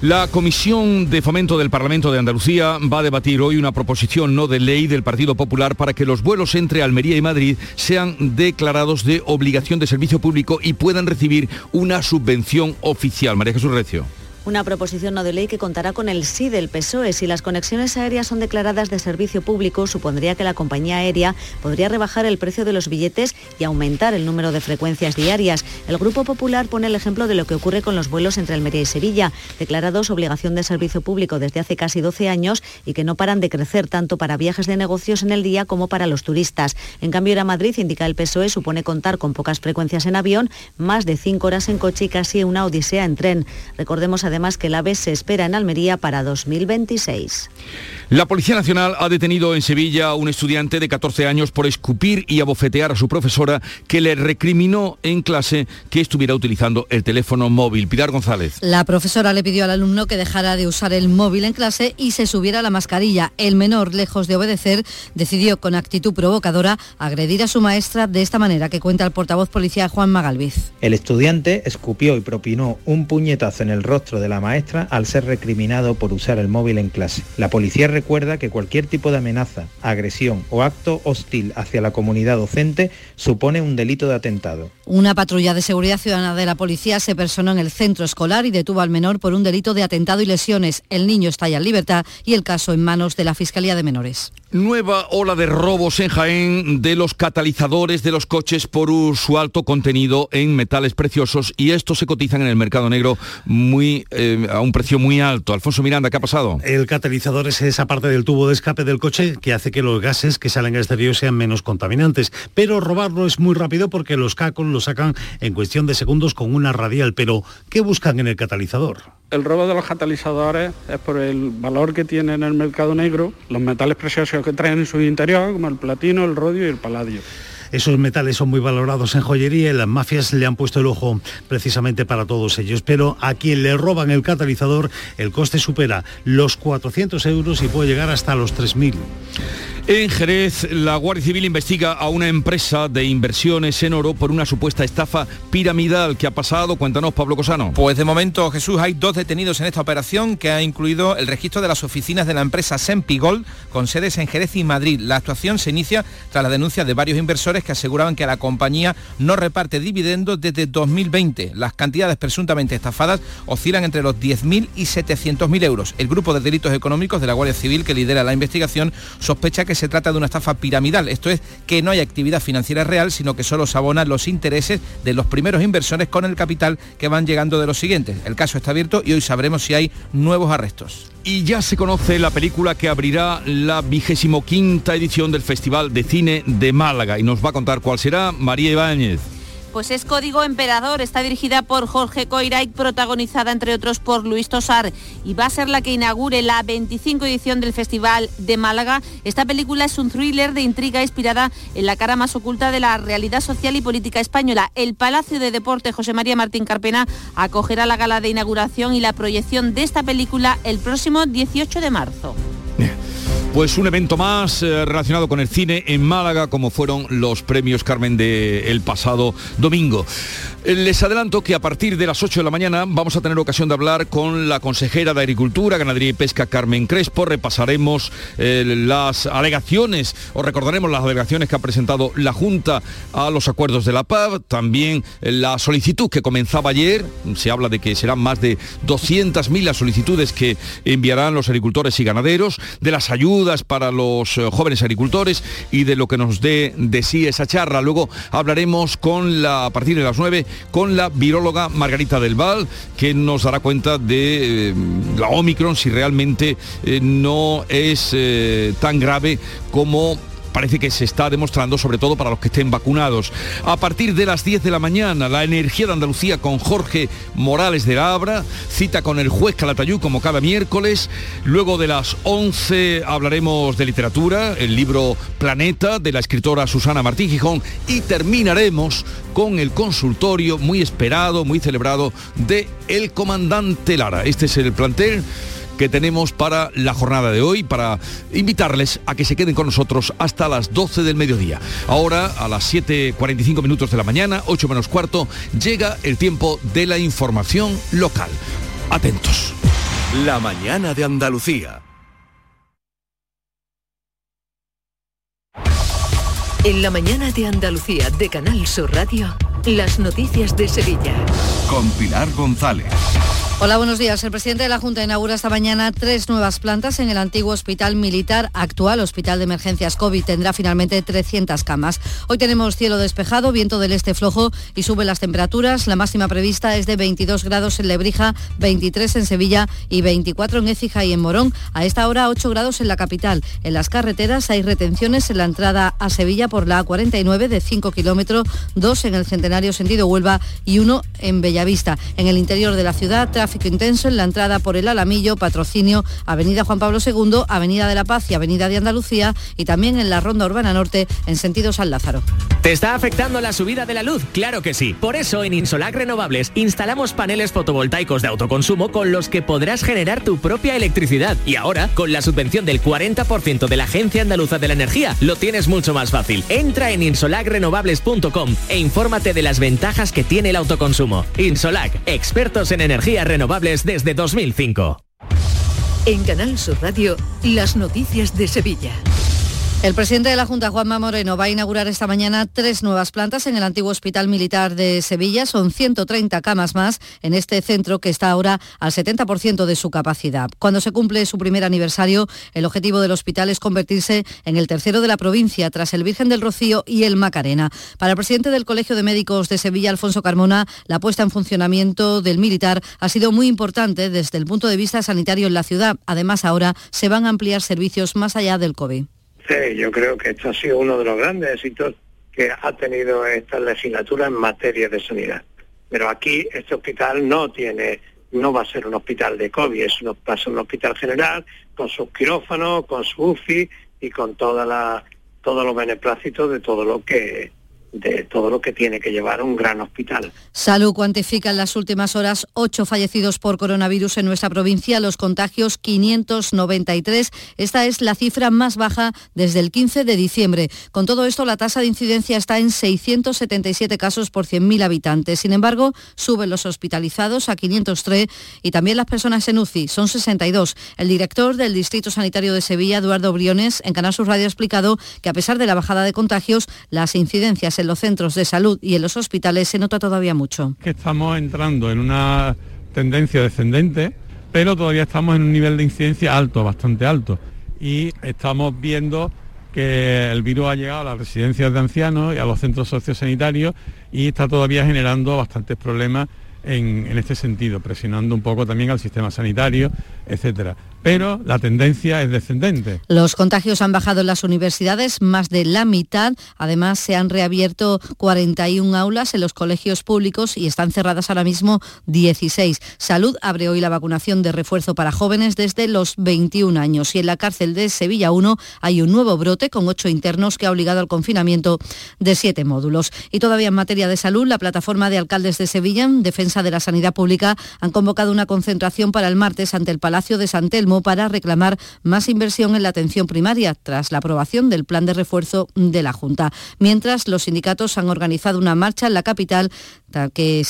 Speaker 1: La Comisión de Fomento del Parlamento de Andalucía va a debatir hoy una proposición no de ley del Partido Popular para que los vuelos entre Almería y Madrid sean declarados de obligación de servicio público y puedan recibir una subvención oficial. María Jesús Recio
Speaker 34: una proposición no de ley que contará con el sí del PSOE. Si las conexiones aéreas son declaradas de servicio público, supondría que la compañía aérea podría rebajar el precio de los billetes y aumentar el número de frecuencias diarias. El Grupo Popular pone el ejemplo de lo que ocurre con los vuelos entre Almería y Sevilla, declarados obligación de servicio público desde hace casi 12 años y que no paran de crecer tanto para viajes de negocios en el día como para los turistas. En cambio, ir Madrid, indica el PSOE, supone contar con pocas frecuencias en avión, más de 5 horas en coche y casi una odisea en tren. Recordemos además además que el AVE se espera en Almería para 2026.
Speaker 1: La Policía Nacional ha detenido en Sevilla a un estudiante de 14 años por escupir y abofetear a su profesora que le recriminó en clase que estuviera utilizando el teléfono móvil. Pilar González.
Speaker 35: La profesora le pidió al alumno que dejara de usar el móvil en clase y se subiera la mascarilla. El menor, lejos de obedecer, decidió con actitud provocadora agredir a su maestra de esta manera que cuenta el portavoz policía Juan Magalviz.
Speaker 36: El estudiante escupió y propinó un puñetazo en el rostro de la maestra al ser recriminado por usar el móvil en clase. La policía recuerda que cualquier tipo de amenaza, agresión o acto hostil hacia la comunidad docente supone un delito de atentado.
Speaker 35: Una patrulla de seguridad ciudadana de la policía se personó en el centro escolar y detuvo al menor por un delito de atentado y lesiones. El niño está ya en libertad y el caso en manos de la Fiscalía de Menores.
Speaker 1: Nueva ola de robos en Jaén de los catalizadores de los coches por su alto contenido en metales preciosos y estos se cotizan en el mercado negro muy eh, a un precio muy alto. Alfonso Miranda, ¿qué ha pasado?
Speaker 37: El catalizador es esa parte del tubo de escape del coche que hace que los gases que salen al exterior sean menos contaminantes. Pero robarlo es muy rápido porque los cacos lo sacan en cuestión de segundos con una radial. Pero, ¿qué buscan en el catalizador?
Speaker 38: El robo de los catalizadores es por el valor que tiene en el mercado negro los metales preciosos que traen en su interior, como el platino, el rodio y el paladio.
Speaker 37: Esos metales son muy valorados en joyería y las mafias le han puesto el ojo precisamente para todos ellos. Pero a quien le roban el catalizador, el coste supera los 400 euros y puede llegar hasta los 3.000.
Speaker 1: En Jerez, la Guardia Civil investiga a una empresa de inversiones en oro por una supuesta estafa piramidal que ha pasado. Cuéntanos, Pablo Cosano.
Speaker 39: Pues de momento, Jesús, hay dos detenidos en esta operación que ha incluido el registro de las oficinas de la empresa Sempigol con sedes en Jerez y Madrid. La actuación se inicia tras la denuncia de varios inversores que aseguraban que la compañía no reparte dividendos desde 2020. Las cantidades presuntamente estafadas oscilan entre los 10.000 y 700.000 euros. El grupo de delitos económicos de la Guardia Civil que lidera la investigación sospecha que se trata de una estafa piramidal, esto es que no hay actividad financiera real, sino que solo se los intereses de los primeros inversores con el capital que van llegando de los siguientes. El caso está abierto y hoy sabremos si hay nuevos arrestos.
Speaker 1: Y ya se conoce la película que abrirá la vigésimo quinta edición del Festival de Cine de Málaga y nos va a contar cuál será María Ibáñez.
Speaker 40: Pues es Código Emperador, está dirigida por Jorge Coiraic, protagonizada entre otros por Luis Tosar y va a ser la que inaugure la 25 edición del Festival de Málaga. Esta película es un thriller de intriga inspirada en la cara más oculta de la realidad social y política española. El Palacio de Deporte José María Martín Carpena acogerá la gala de inauguración y la proyección de esta película el próximo 18 de marzo.
Speaker 1: Pues un evento más eh, relacionado con el cine en Málaga, como fueron los premios Carmen del pasado domingo. Eh, les adelanto que a partir de las 8 de la mañana vamos a tener ocasión de hablar con la consejera de Agricultura, Ganadería y Pesca, Carmen Crespo. Repasaremos eh, las alegaciones, o recordaremos las alegaciones que ha presentado la Junta a los acuerdos de la PAV, también la solicitud que comenzaba ayer, se habla de que serán más de 200.000 las solicitudes que enviarán los agricultores y ganaderos, de las ayudas para los eh, jóvenes agricultores y de lo que nos dé de sí esa charla. Luego hablaremos con la, a partir de las 9 con la viróloga Margarita del Val, que nos dará cuenta de eh, la Omicron, si realmente eh, no es tan grave como parece que se está demostrando, sobre todo para los que estén vacunados. A partir de las 10 de la mañana, la energía de Andalucía con Jorge Morales de la Abra, cita con el juez Calatayú como cada miércoles. Luego de las 11 hablaremos de literatura, el libro Planeta de la escritora Susana Martín Gijón y terminaremos con el consultorio muy esperado, muy celebrado de El Comandante Lara. Este es el plantel que tenemos para la jornada de hoy, para invitarles a que se queden con nosotros hasta las 12 del mediodía. Ahora, a las 7.45 minutos de la mañana, 8 menos cuarto, llega el tiempo de la información local. Atentos.
Speaker 41: La mañana de Andalucía.
Speaker 25: En la mañana de Andalucía de Canal Sur Radio, las noticias de Sevilla.
Speaker 41: Con Pilar González.
Speaker 35: Hola, buenos días. El presidente de la Junta inaugura esta mañana tres nuevas plantas en el antiguo Hospital Militar actual, Hospital de Emergencias COVID. Tendrá finalmente 300 camas. Hoy tenemos cielo despejado, viento del este flojo y suben las temperaturas. La máxima prevista es de 22 grados en Lebrija, 23 en Sevilla y 24 en Écija y en Morón. A esta hora 8 grados en la capital. En las carreteras hay retenciones en la entrada a Sevilla por la A49 de 5 kilómetros, 2 en el Centenario sentido Huelva y 1 en Bellavista. En el interior de la ciudad, tráfico intenso en la entrada por el Alamillo, Patrocinio, Avenida Juan Pablo II, Avenida de la Paz y Avenida de Andalucía y también en la Ronda Urbana Norte en sentido San Lázaro.
Speaker 42: ¿Te está afectando la subida de la luz? Claro que sí. Por eso en Insolac Renovables instalamos paneles fotovoltaicos de autoconsumo con los que podrás generar tu propia electricidad. Y ahora, con la subvención del 40% de la Agencia Andaluza de la Energía, lo tienes mucho más fácil. Entra en insolacrenovables.com e infórmate de las ventajas que tiene el autoconsumo. Insolac, expertos en energía renovable renovables desde 2005.
Speaker 25: En Canal Sur Radio, las noticias de Sevilla.
Speaker 35: El presidente de la Junta, Juanma Moreno, va a inaugurar esta mañana tres nuevas plantas en el antiguo Hospital Militar de Sevilla. Son 130 camas más en este centro que está ahora al 70% de su capacidad. Cuando se cumple su primer aniversario, el objetivo del hospital es convertirse en el tercero de la provincia, tras el Virgen del Rocío y el Macarena. Para el presidente del Colegio de Médicos de Sevilla, Alfonso Carmona, la puesta en funcionamiento del militar ha sido muy importante desde el punto de vista sanitario en la ciudad. Además, ahora se van a ampliar servicios más allá del COVID.
Speaker 43: Sí, yo creo que esto ha sido uno de los grandes éxitos que ha tenido esta legislatura en materia de sanidad. Pero aquí este hospital no tiene, no va a ser un hospital de COVID, es un, va a ser un hospital general con sus quirófanos, con su UFI y con toda la, todos los beneplácitos de todo lo que de todo lo que tiene que llevar un gran hospital.
Speaker 35: Salud cuantifica en las últimas horas ocho fallecidos por coronavirus en nuestra provincia, los contagios 593. Esta es la cifra más baja desde el 15 de diciembre. Con todo esto, la tasa de incidencia está en 677 casos por 100.000 habitantes. Sin embargo, suben los hospitalizados a 503 y también las personas en UCI, son 62. El director del Distrito Sanitario de Sevilla, Eduardo Briones, en Canal Sur Radio ha explicado que a pesar de la bajada de contagios, las incidencias en los centros de salud y en los hospitales se nota todavía mucho.
Speaker 44: Que estamos entrando en una tendencia descendente, pero todavía estamos en un nivel de incidencia alto, bastante alto. Y estamos viendo que el virus ha llegado a las residencias de ancianos y a los centros sociosanitarios y está todavía generando bastantes problemas en, en, este sentido, presionando un poco también al sistema sanitario, etcétera pero la tendencia es descendente.
Speaker 35: Los contagios han bajado en las universidades más de la mitad. Además, se han reabierto 41 aulas en los colegios públicos y están cerradas ahora mismo 16. Salud abre hoy la vacunación de refuerzo para jóvenes desde los 21 años. Y en la cárcel de Sevilla 1 hay un nuevo brote con ocho internos que ha obligado al confinamiento de siete módulos. Y todavía en materia de salud, la plataforma de alcaldes de Sevilla, en defensa de la sanidad pública, han convocado una concentración para el martes ante el Palacio de San Telmo para reclamar más inversión en la atención primaria tras la aprobación del plan de refuerzo de la Junta. Mientras, los sindicatos han organizado una marcha en la capital que,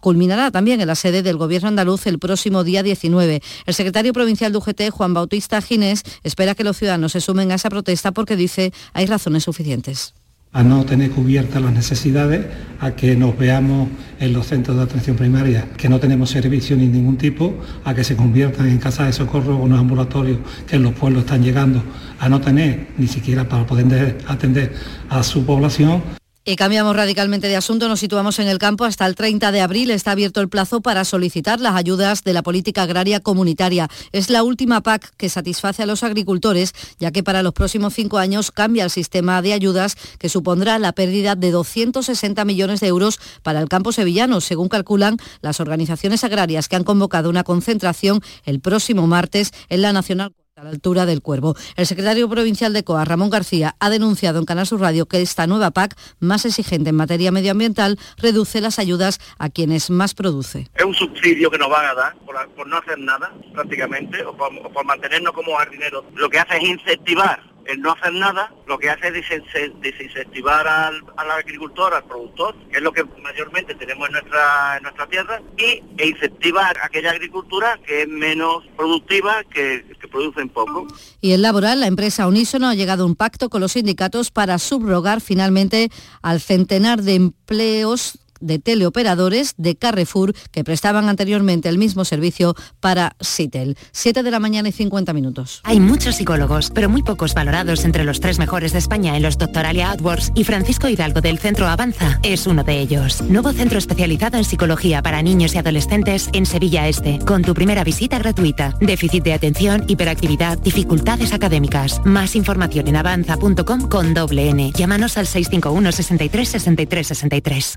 Speaker 35: culminará también en la sede del Gobierno andaluz el próximo día 19. El secretario provincial de UGT, Juan Bautista Ginés, espera que los ciudadanos se sumen a esa protesta porque dice hay razones suficientes
Speaker 45: a no tener cubiertas las necesidades, a que nos veamos en los centros de atención primaria que no tenemos servicio ni ningún tipo, a que se conviertan en casas de socorro o en ambulatorios que en los pueblos están llegando a no tener ni siquiera para poder atender a su población.
Speaker 35: Y cambiamos radicalmente de asunto, nos situamos en el campo. Hasta el 30 de abril está abierto el plazo para solicitar las ayudas de la política agraria comunitaria. Es la última PAC que satisface a los agricultores, ya que para los próximos cinco años cambia el sistema de ayudas que supondrá la pérdida de 260 millones de euros para el campo sevillano, según calculan las organizaciones agrarias que han convocado una concentración el próximo martes en la Nacional a la altura del cuervo. El secretario provincial de COA, Ramón García, ha denunciado en Canal Sur Radio que esta nueva PAC, más exigente en materia medioambiental, reduce las ayudas a quienes más produce.
Speaker 46: Es un subsidio que nos van a dar por, no hacer nada, prácticamente, o por, o por mantenernos como jardineros. Lo que hace es incentivar el no hacer nada lo que hace es desincentivar al, agricultor, al productor, que es lo que mayormente tenemos en nuestra, en nuestra tierra, y, e incentivar aquella agricultura que es menos productiva, que, que producen poco.
Speaker 35: Y en laboral, la empresa Unísono ha llegado a un pacto con los sindicatos para subrogar finalmente al centenar de empleos de teleoperadores de Carrefour que prestaban anteriormente el mismo servicio para Citel. 7 de la mañana y 50 minutos.
Speaker 47: Hay muchos psicólogos, pero muy pocos valorados entre los tres mejores de España en los Doctoralia AdWords y Francisco Hidalgo del Centro Avanza es uno de ellos. Nuevo centro especializado en psicología para niños y adolescentes en Sevilla Este, con tu primera visita gratuita. Déficit de atención, hiperactividad, dificultades académicas. Más información en avanza.com con doble N. Llámanos al 651 63 63 63.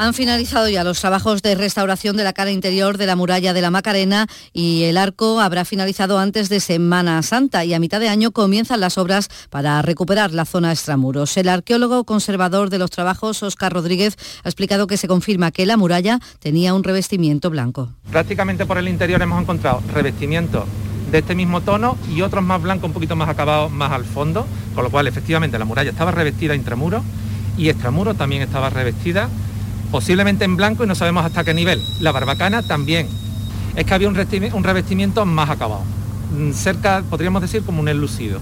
Speaker 35: Han finalizado ya los trabajos de restauración de la cara interior de la muralla de la Macarena y el arco habrá finalizado antes de Semana Santa y a mitad de año comienzan las obras para recuperar la zona extramuros. El arqueólogo conservador de los trabajos, Óscar Rodríguez, ha explicado que se confirma que la muralla tenía un revestimiento blanco.
Speaker 48: Prácticamente por el interior hemos encontrado revestimiento de este mismo tono y otros más blancos, un poquito más acabados más al fondo, con lo cual efectivamente la muralla estaba revestida intramuro y extramuro también estaba revestida posiblemente en blanco y no sabemos hasta qué nivel. La barbacana también. Es que había un revestimiento más acabado, mm, cerca, podríamos decir, como un enlucido,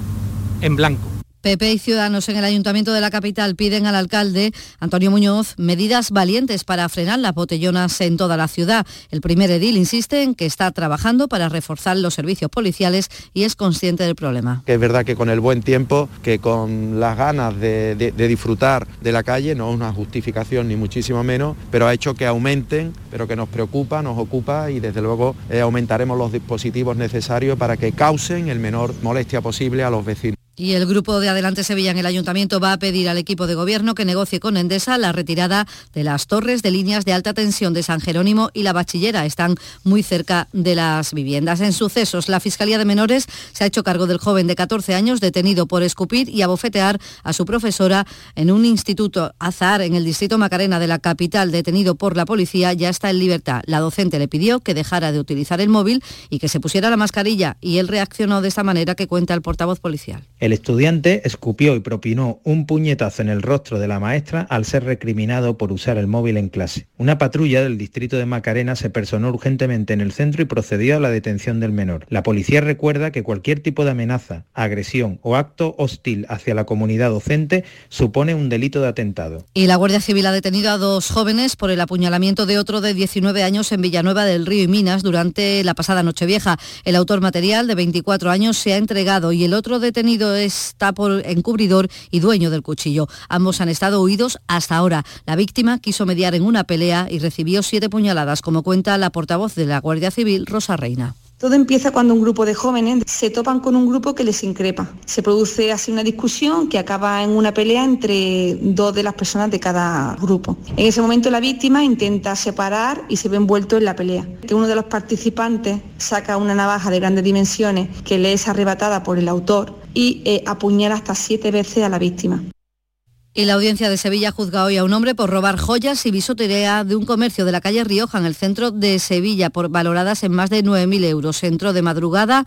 Speaker 48: en blanco.
Speaker 35: PP y Ciudadanos en el Ayuntamiento de la capital piden al alcalde Antonio Muñoz medidas valientes para frenar las botellonas en toda la ciudad. El primer edil insiste en que está trabajando para reforzar los servicios policiales y es consciente del problema.
Speaker 49: es verdad que con el buen tiempo, que con las ganas de, disfrutar de la calle, no es una justificación ni muchísimo menos, pero ha hecho que aumenten, pero que nos preocupa, nos ocupa y desde luego eh, aumentaremos los dispositivos necesarios para que causen el menor molestia posible a los vecinos.
Speaker 35: Y el grupo de Adelante Sevilla en el Ayuntamiento va a pedir al equipo de gobierno que negocie con Endesa la retirada de las torres de líneas de alta tensión de San Jerónimo y la Bachillera. Están muy cerca de las viviendas. En sucesos, la Fiscalía de Menores se ha hecho cargo del joven de 14 años detenido por escupir y abofetear a su profesora en un instituto azar en el distrito Macarena de la capital, detenido por la policía, ya está en libertad. La docente le pidió que dejara de utilizar el móvil y que se pusiera la mascarilla y él reaccionó de esta manera que cuenta el portavoz policial
Speaker 36: estudiante escupió y propinó un puñetazo en el rostro de la maestra al ser recriminado por usar el móvil en clase. Una patrulla del distrito de Macarena se personó urgentemente en el centro y procedió a la detención del menor. La policía recuerda que cualquier tipo de amenaza, agresión o acto hostil hacia la comunidad docente supone un delito de atentado.
Speaker 35: Y la Guardia Civil ha detenido a dos jóvenes por el apuñalamiento de otro de 19 años en Villanueva del Río y Minas durante la pasada Nochevieja. El autor material de 24 años se ha entregado y el otro detenido está por encubridor y dueño del cuchillo. Ambos han estado huidos hasta ahora. La víctima quiso mediar en una pelea y recibió siete puñaladas, como cuenta la portavoz de la Guardia Civil, Rosa Reina.
Speaker 50: Todo empieza cuando un grupo de jóvenes se topan con un grupo que les increpa. Se produce así una discusión que acaba en una pelea entre dos de las personas de cada grupo. En ese momento la víctima intenta separar y se ve envuelto en la pelea. Uno de los participantes saca una navaja de grandes dimensiones que le es arrebatada por el autor y eh, apuñala hasta siete veces a la víctima.
Speaker 35: Y la audiencia de Sevilla juzga hoy a un hombre por robar joyas y bisotería de un comercio de la calle Rioja en el centro de Sevilla, por valoradas en más de 9.000 euros. Entró de madrugada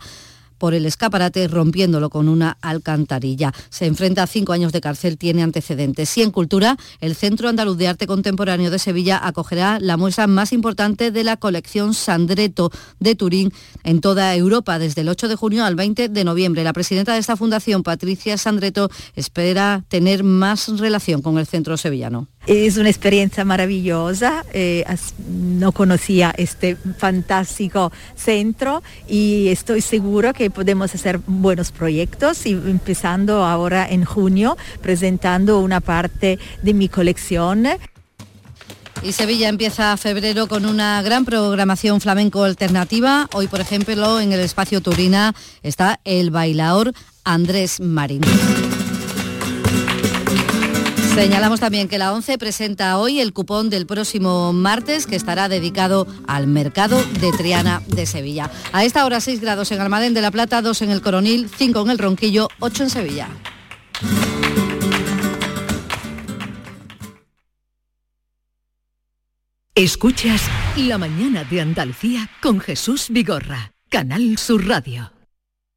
Speaker 35: por el escaparate rompiéndolo con una alcantarilla. Se enfrenta a cinco años de cárcel, tiene antecedentes. Y en cultura, el Centro Andaluz de Arte Contemporáneo de Sevilla acogerá la muestra más importante de la colección Sandreto de Turín en toda Europa desde el 8 de junio al 20 de noviembre. La presidenta de esta fundación, Patricia Sandreto, espera tener más relación con el centro sevillano.
Speaker 51: Es una experiencia maravillosa, eh, no conocía este fantástico centro y estoy seguro que podemos hacer buenos proyectos y empezando ahora en junio presentando una parte de mi colección.
Speaker 35: Y Sevilla empieza febrero con una gran programación flamenco alternativa. Hoy, por ejemplo, en el espacio Turina está el bailador Andrés Marín. Señalamos también que la ONCE presenta hoy el cupón del próximo martes que estará dedicado al mercado de Triana de Sevilla. A esta hora 6 grados en Almadén de la Plata, 2 en el Coronil, 5 en el Ronquillo, 8 en Sevilla.
Speaker 25: Escuchas La mañana de Andalucía con Jesús Vigorra, Canal Sur Radio.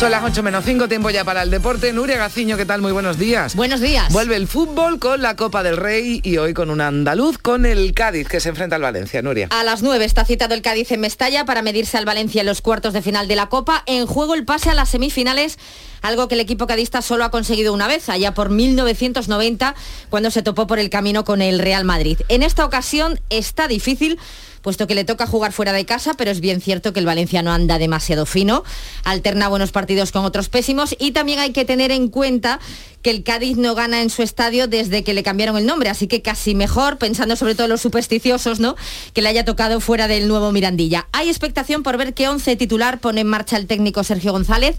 Speaker 15: Son las 8 menos 5, tiempo ya para el deporte. Nuria Gaciño, ¿qué tal? Muy buenos días.
Speaker 35: Buenos días.
Speaker 15: Vuelve el fútbol con la Copa del Rey y hoy con un andaluz con el Cádiz que se enfrenta al Valencia. Nuria.
Speaker 28: A las 9 está citado el Cádiz en Mestalla para medirse al Valencia en los cuartos de final de la Copa. En juego el pase a las semifinales algo que el equipo cadista solo ha conseguido una vez, allá por 1990, cuando se topó por el camino con el Real Madrid. En esta ocasión está difícil puesto que le toca jugar fuera de casa, pero es bien cierto que el Valencia no anda demasiado fino, alterna buenos partidos con otros pésimos y también hay que tener en cuenta que el Cádiz no gana en su estadio desde que le cambiaron el nombre, así que casi mejor, pensando sobre todo en los supersticiosos, ¿no? Que le haya tocado fuera del nuevo Mirandilla. Hay expectación por ver qué once titular pone en marcha el técnico Sergio González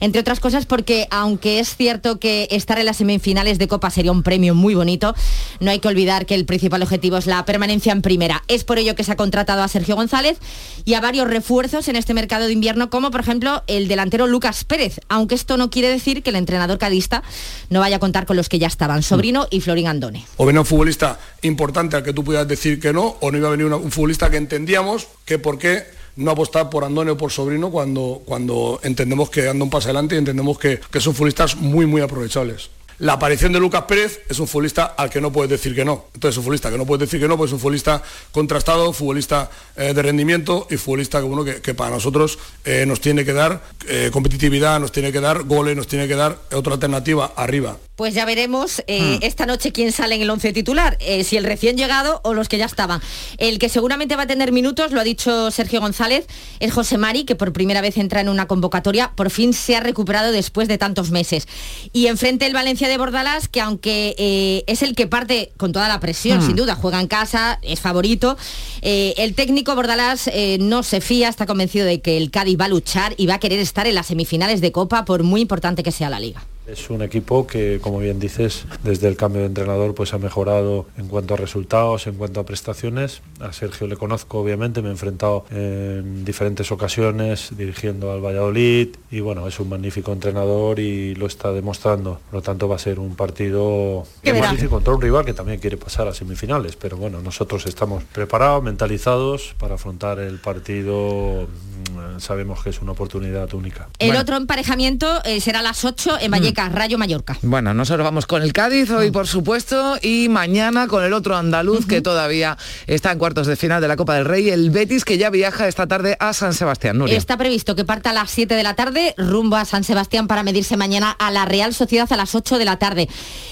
Speaker 28: entre otras cosas porque aunque es cierto que estar en las semifinales de Copa sería un premio muy bonito, no hay que olvidar que el principal objetivo es la permanencia en primera. Es por ello que se ha contratado a Sergio González y a varios refuerzos en este mercado de invierno, como por ejemplo el delantero Lucas Pérez, aunque esto no quiere decir que el entrenador cadista no vaya a contar con los que ya estaban, Sobrino y Florín Andone.
Speaker 52: O venía un futbolista importante al que tú pudieras decir que no, o no iba a venir un futbolista que entendíamos que por qué no apostar por Andone o por Sobrino cuando, cuando entendemos que anda un paso adelante y entendemos que, que son futbolistas muy, muy aprovechables. La aparición de Lucas Pérez es un futbolista al que no puedes decir que no. Entonces, es un futbolista que no puedes decir que no, pues es un futbolista contrastado, futbolista eh, de rendimiento y futbolista que, que, para nosotros eh, nos tiene que dar eh, competitividad, nos tiene que dar goles, nos tiene que dar otra alternativa arriba.
Speaker 28: Pues ya veremos hmm. esta noche quién sale en el once titular, si el recién llegado o los que ya estaban. El que seguramente va a tener minutos, lo ha dicho Sergio González, es José Mari, que por primera vez entra en una convocatoria, por fin se ha recuperado después de tantos meses. Y enfrente el Valencia de Bordalás, que aunque eh, es el que parte con toda la presión, sin hmm. duda, juega en casa, es favorito, eh, el técnico Bordalás eh, no se fía, está convencido de que el Cádiz va a luchar y va a querer estar en las semifinales de Copa, por muy importante que sea la liga.
Speaker 52: Es un equipo que, como bien dices, desde el cambio de entrenador pues ha mejorado en cuanto a resultados, en cuanto a prestaciones. A Sergio le conozco, obviamente, me he enfrentado en diferentes ocasiones dirigiendo al Valladolid y bueno, es un magnífico entrenador y lo está demostrando. Por lo tanto, va a ser un partido difícil contra un rival que también quiere pasar a semifinales, pero bueno, nosotros estamos preparados, mentalizados para afrontar el partido. Mm, Sabemos que es una oportunidad única.
Speaker 28: El otro emparejamiento eh, será a las 8 en Vallecas, Rayo Mallorca.
Speaker 15: Bueno, nosotros vamos con el Cádiz hoy, por supuesto, y mañana con el otro andaluz que todavía está en cuartos de final de la Copa del Rey, el Betis, que ya viaja esta tarde a San Sebastián. Nuria.
Speaker 28: Está previsto que parta a las 7 de la tarde rumbo a San Sebastián para medirse mañana a la Real Sociedad a las 8 de la tarde.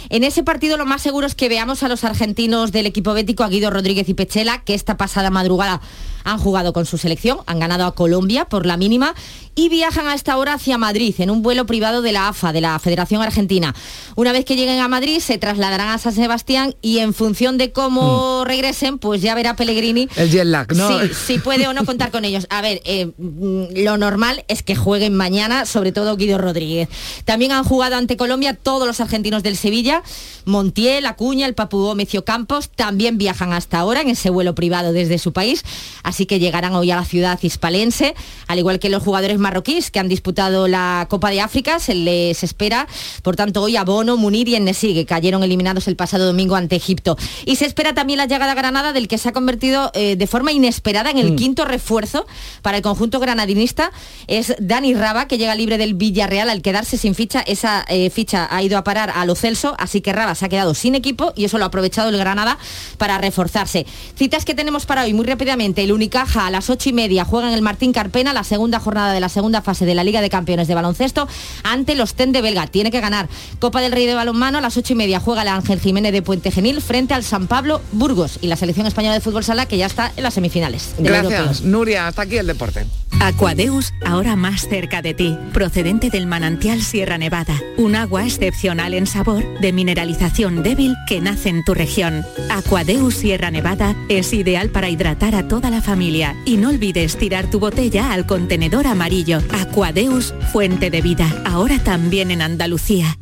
Speaker 28: En ese partido lo más seguro es que veamos a los argentinos del equipo bético, a Guido Rodríguez y Pechela, que esta pasada madrugada han jugado con su selección, han ganado a Colombia por la mínima y viajan a esta hora hacia Madrid en un vuelo privado de la AFA, de la Federación Argentina. Una vez que lleguen a Madrid se trasladarán a San Sebastián y en función de cómo regresen, pues ya verá Pellegrini
Speaker 15: El jet lag, ¿no?
Speaker 28: Si puede o no contar con ellos. A ver, eh, mm, lo normal es que jueguen mañana, sobre todo Guido Rodríguez. También han jugado ante Colombia todos los argentinos del Sevilla, Montiel, Acuña, el Papu Gómez y Ocampos, también viajan hasta ahora en ese vuelo privado desde su país, así que llegarán hoy a la ciudad hispalense, al igual que los jugadores marroquíes que han disputado la Copa de África, se les espera, por tanto, hoy a Bono, Munir y Enesí, que cayeron eliminados el pasado domingo ante Egipto. Y se espera también la llegada a Granada del que se ha convertido eh, de forma inesperada en el
Speaker 15: Mm.
Speaker 28: quinto refuerzo para el conjunto granadinista. Es Dani Raba, que llega libre del Villarreal al quedarse sin ficha. Esa eh, ficha ha ido a parar a Lo Celso, así que Raba se ha quedado sin equipo y eso lo ha aprovechado el Granada para reforzarse. Citas que tenemos para hoy muy rápidamente. El Unicaja a las ocho y media juega en el Martín Carpena la segunda jornada de la segunda fase de la Liga de Campeones de Baloncesto ante los TEN de Belga. Tiene que ganar. Copa del Rey de Balonmano a las ocho y media juega el Ángel Jiménez de Puente Genil frente al San Pablo Burgos y la selección española de fútbol sala que ya está en las semifinales.
Speaker 15: Gracias. Nuria. Hasta aquí el deporte.
Speaker 51: Aquadeus, ahora más cerca de ti, procedente del manantial Sierra Nevada, un agua excepcional en sabor, de mineralización débil que nace en tu región. Aquadeus Sierra Nevada es ideal para hidratar a toda la y no olvides tirar tu botella al contenedor amarillo. Aquadeus, fuente de vida, ahora también en Andalucía.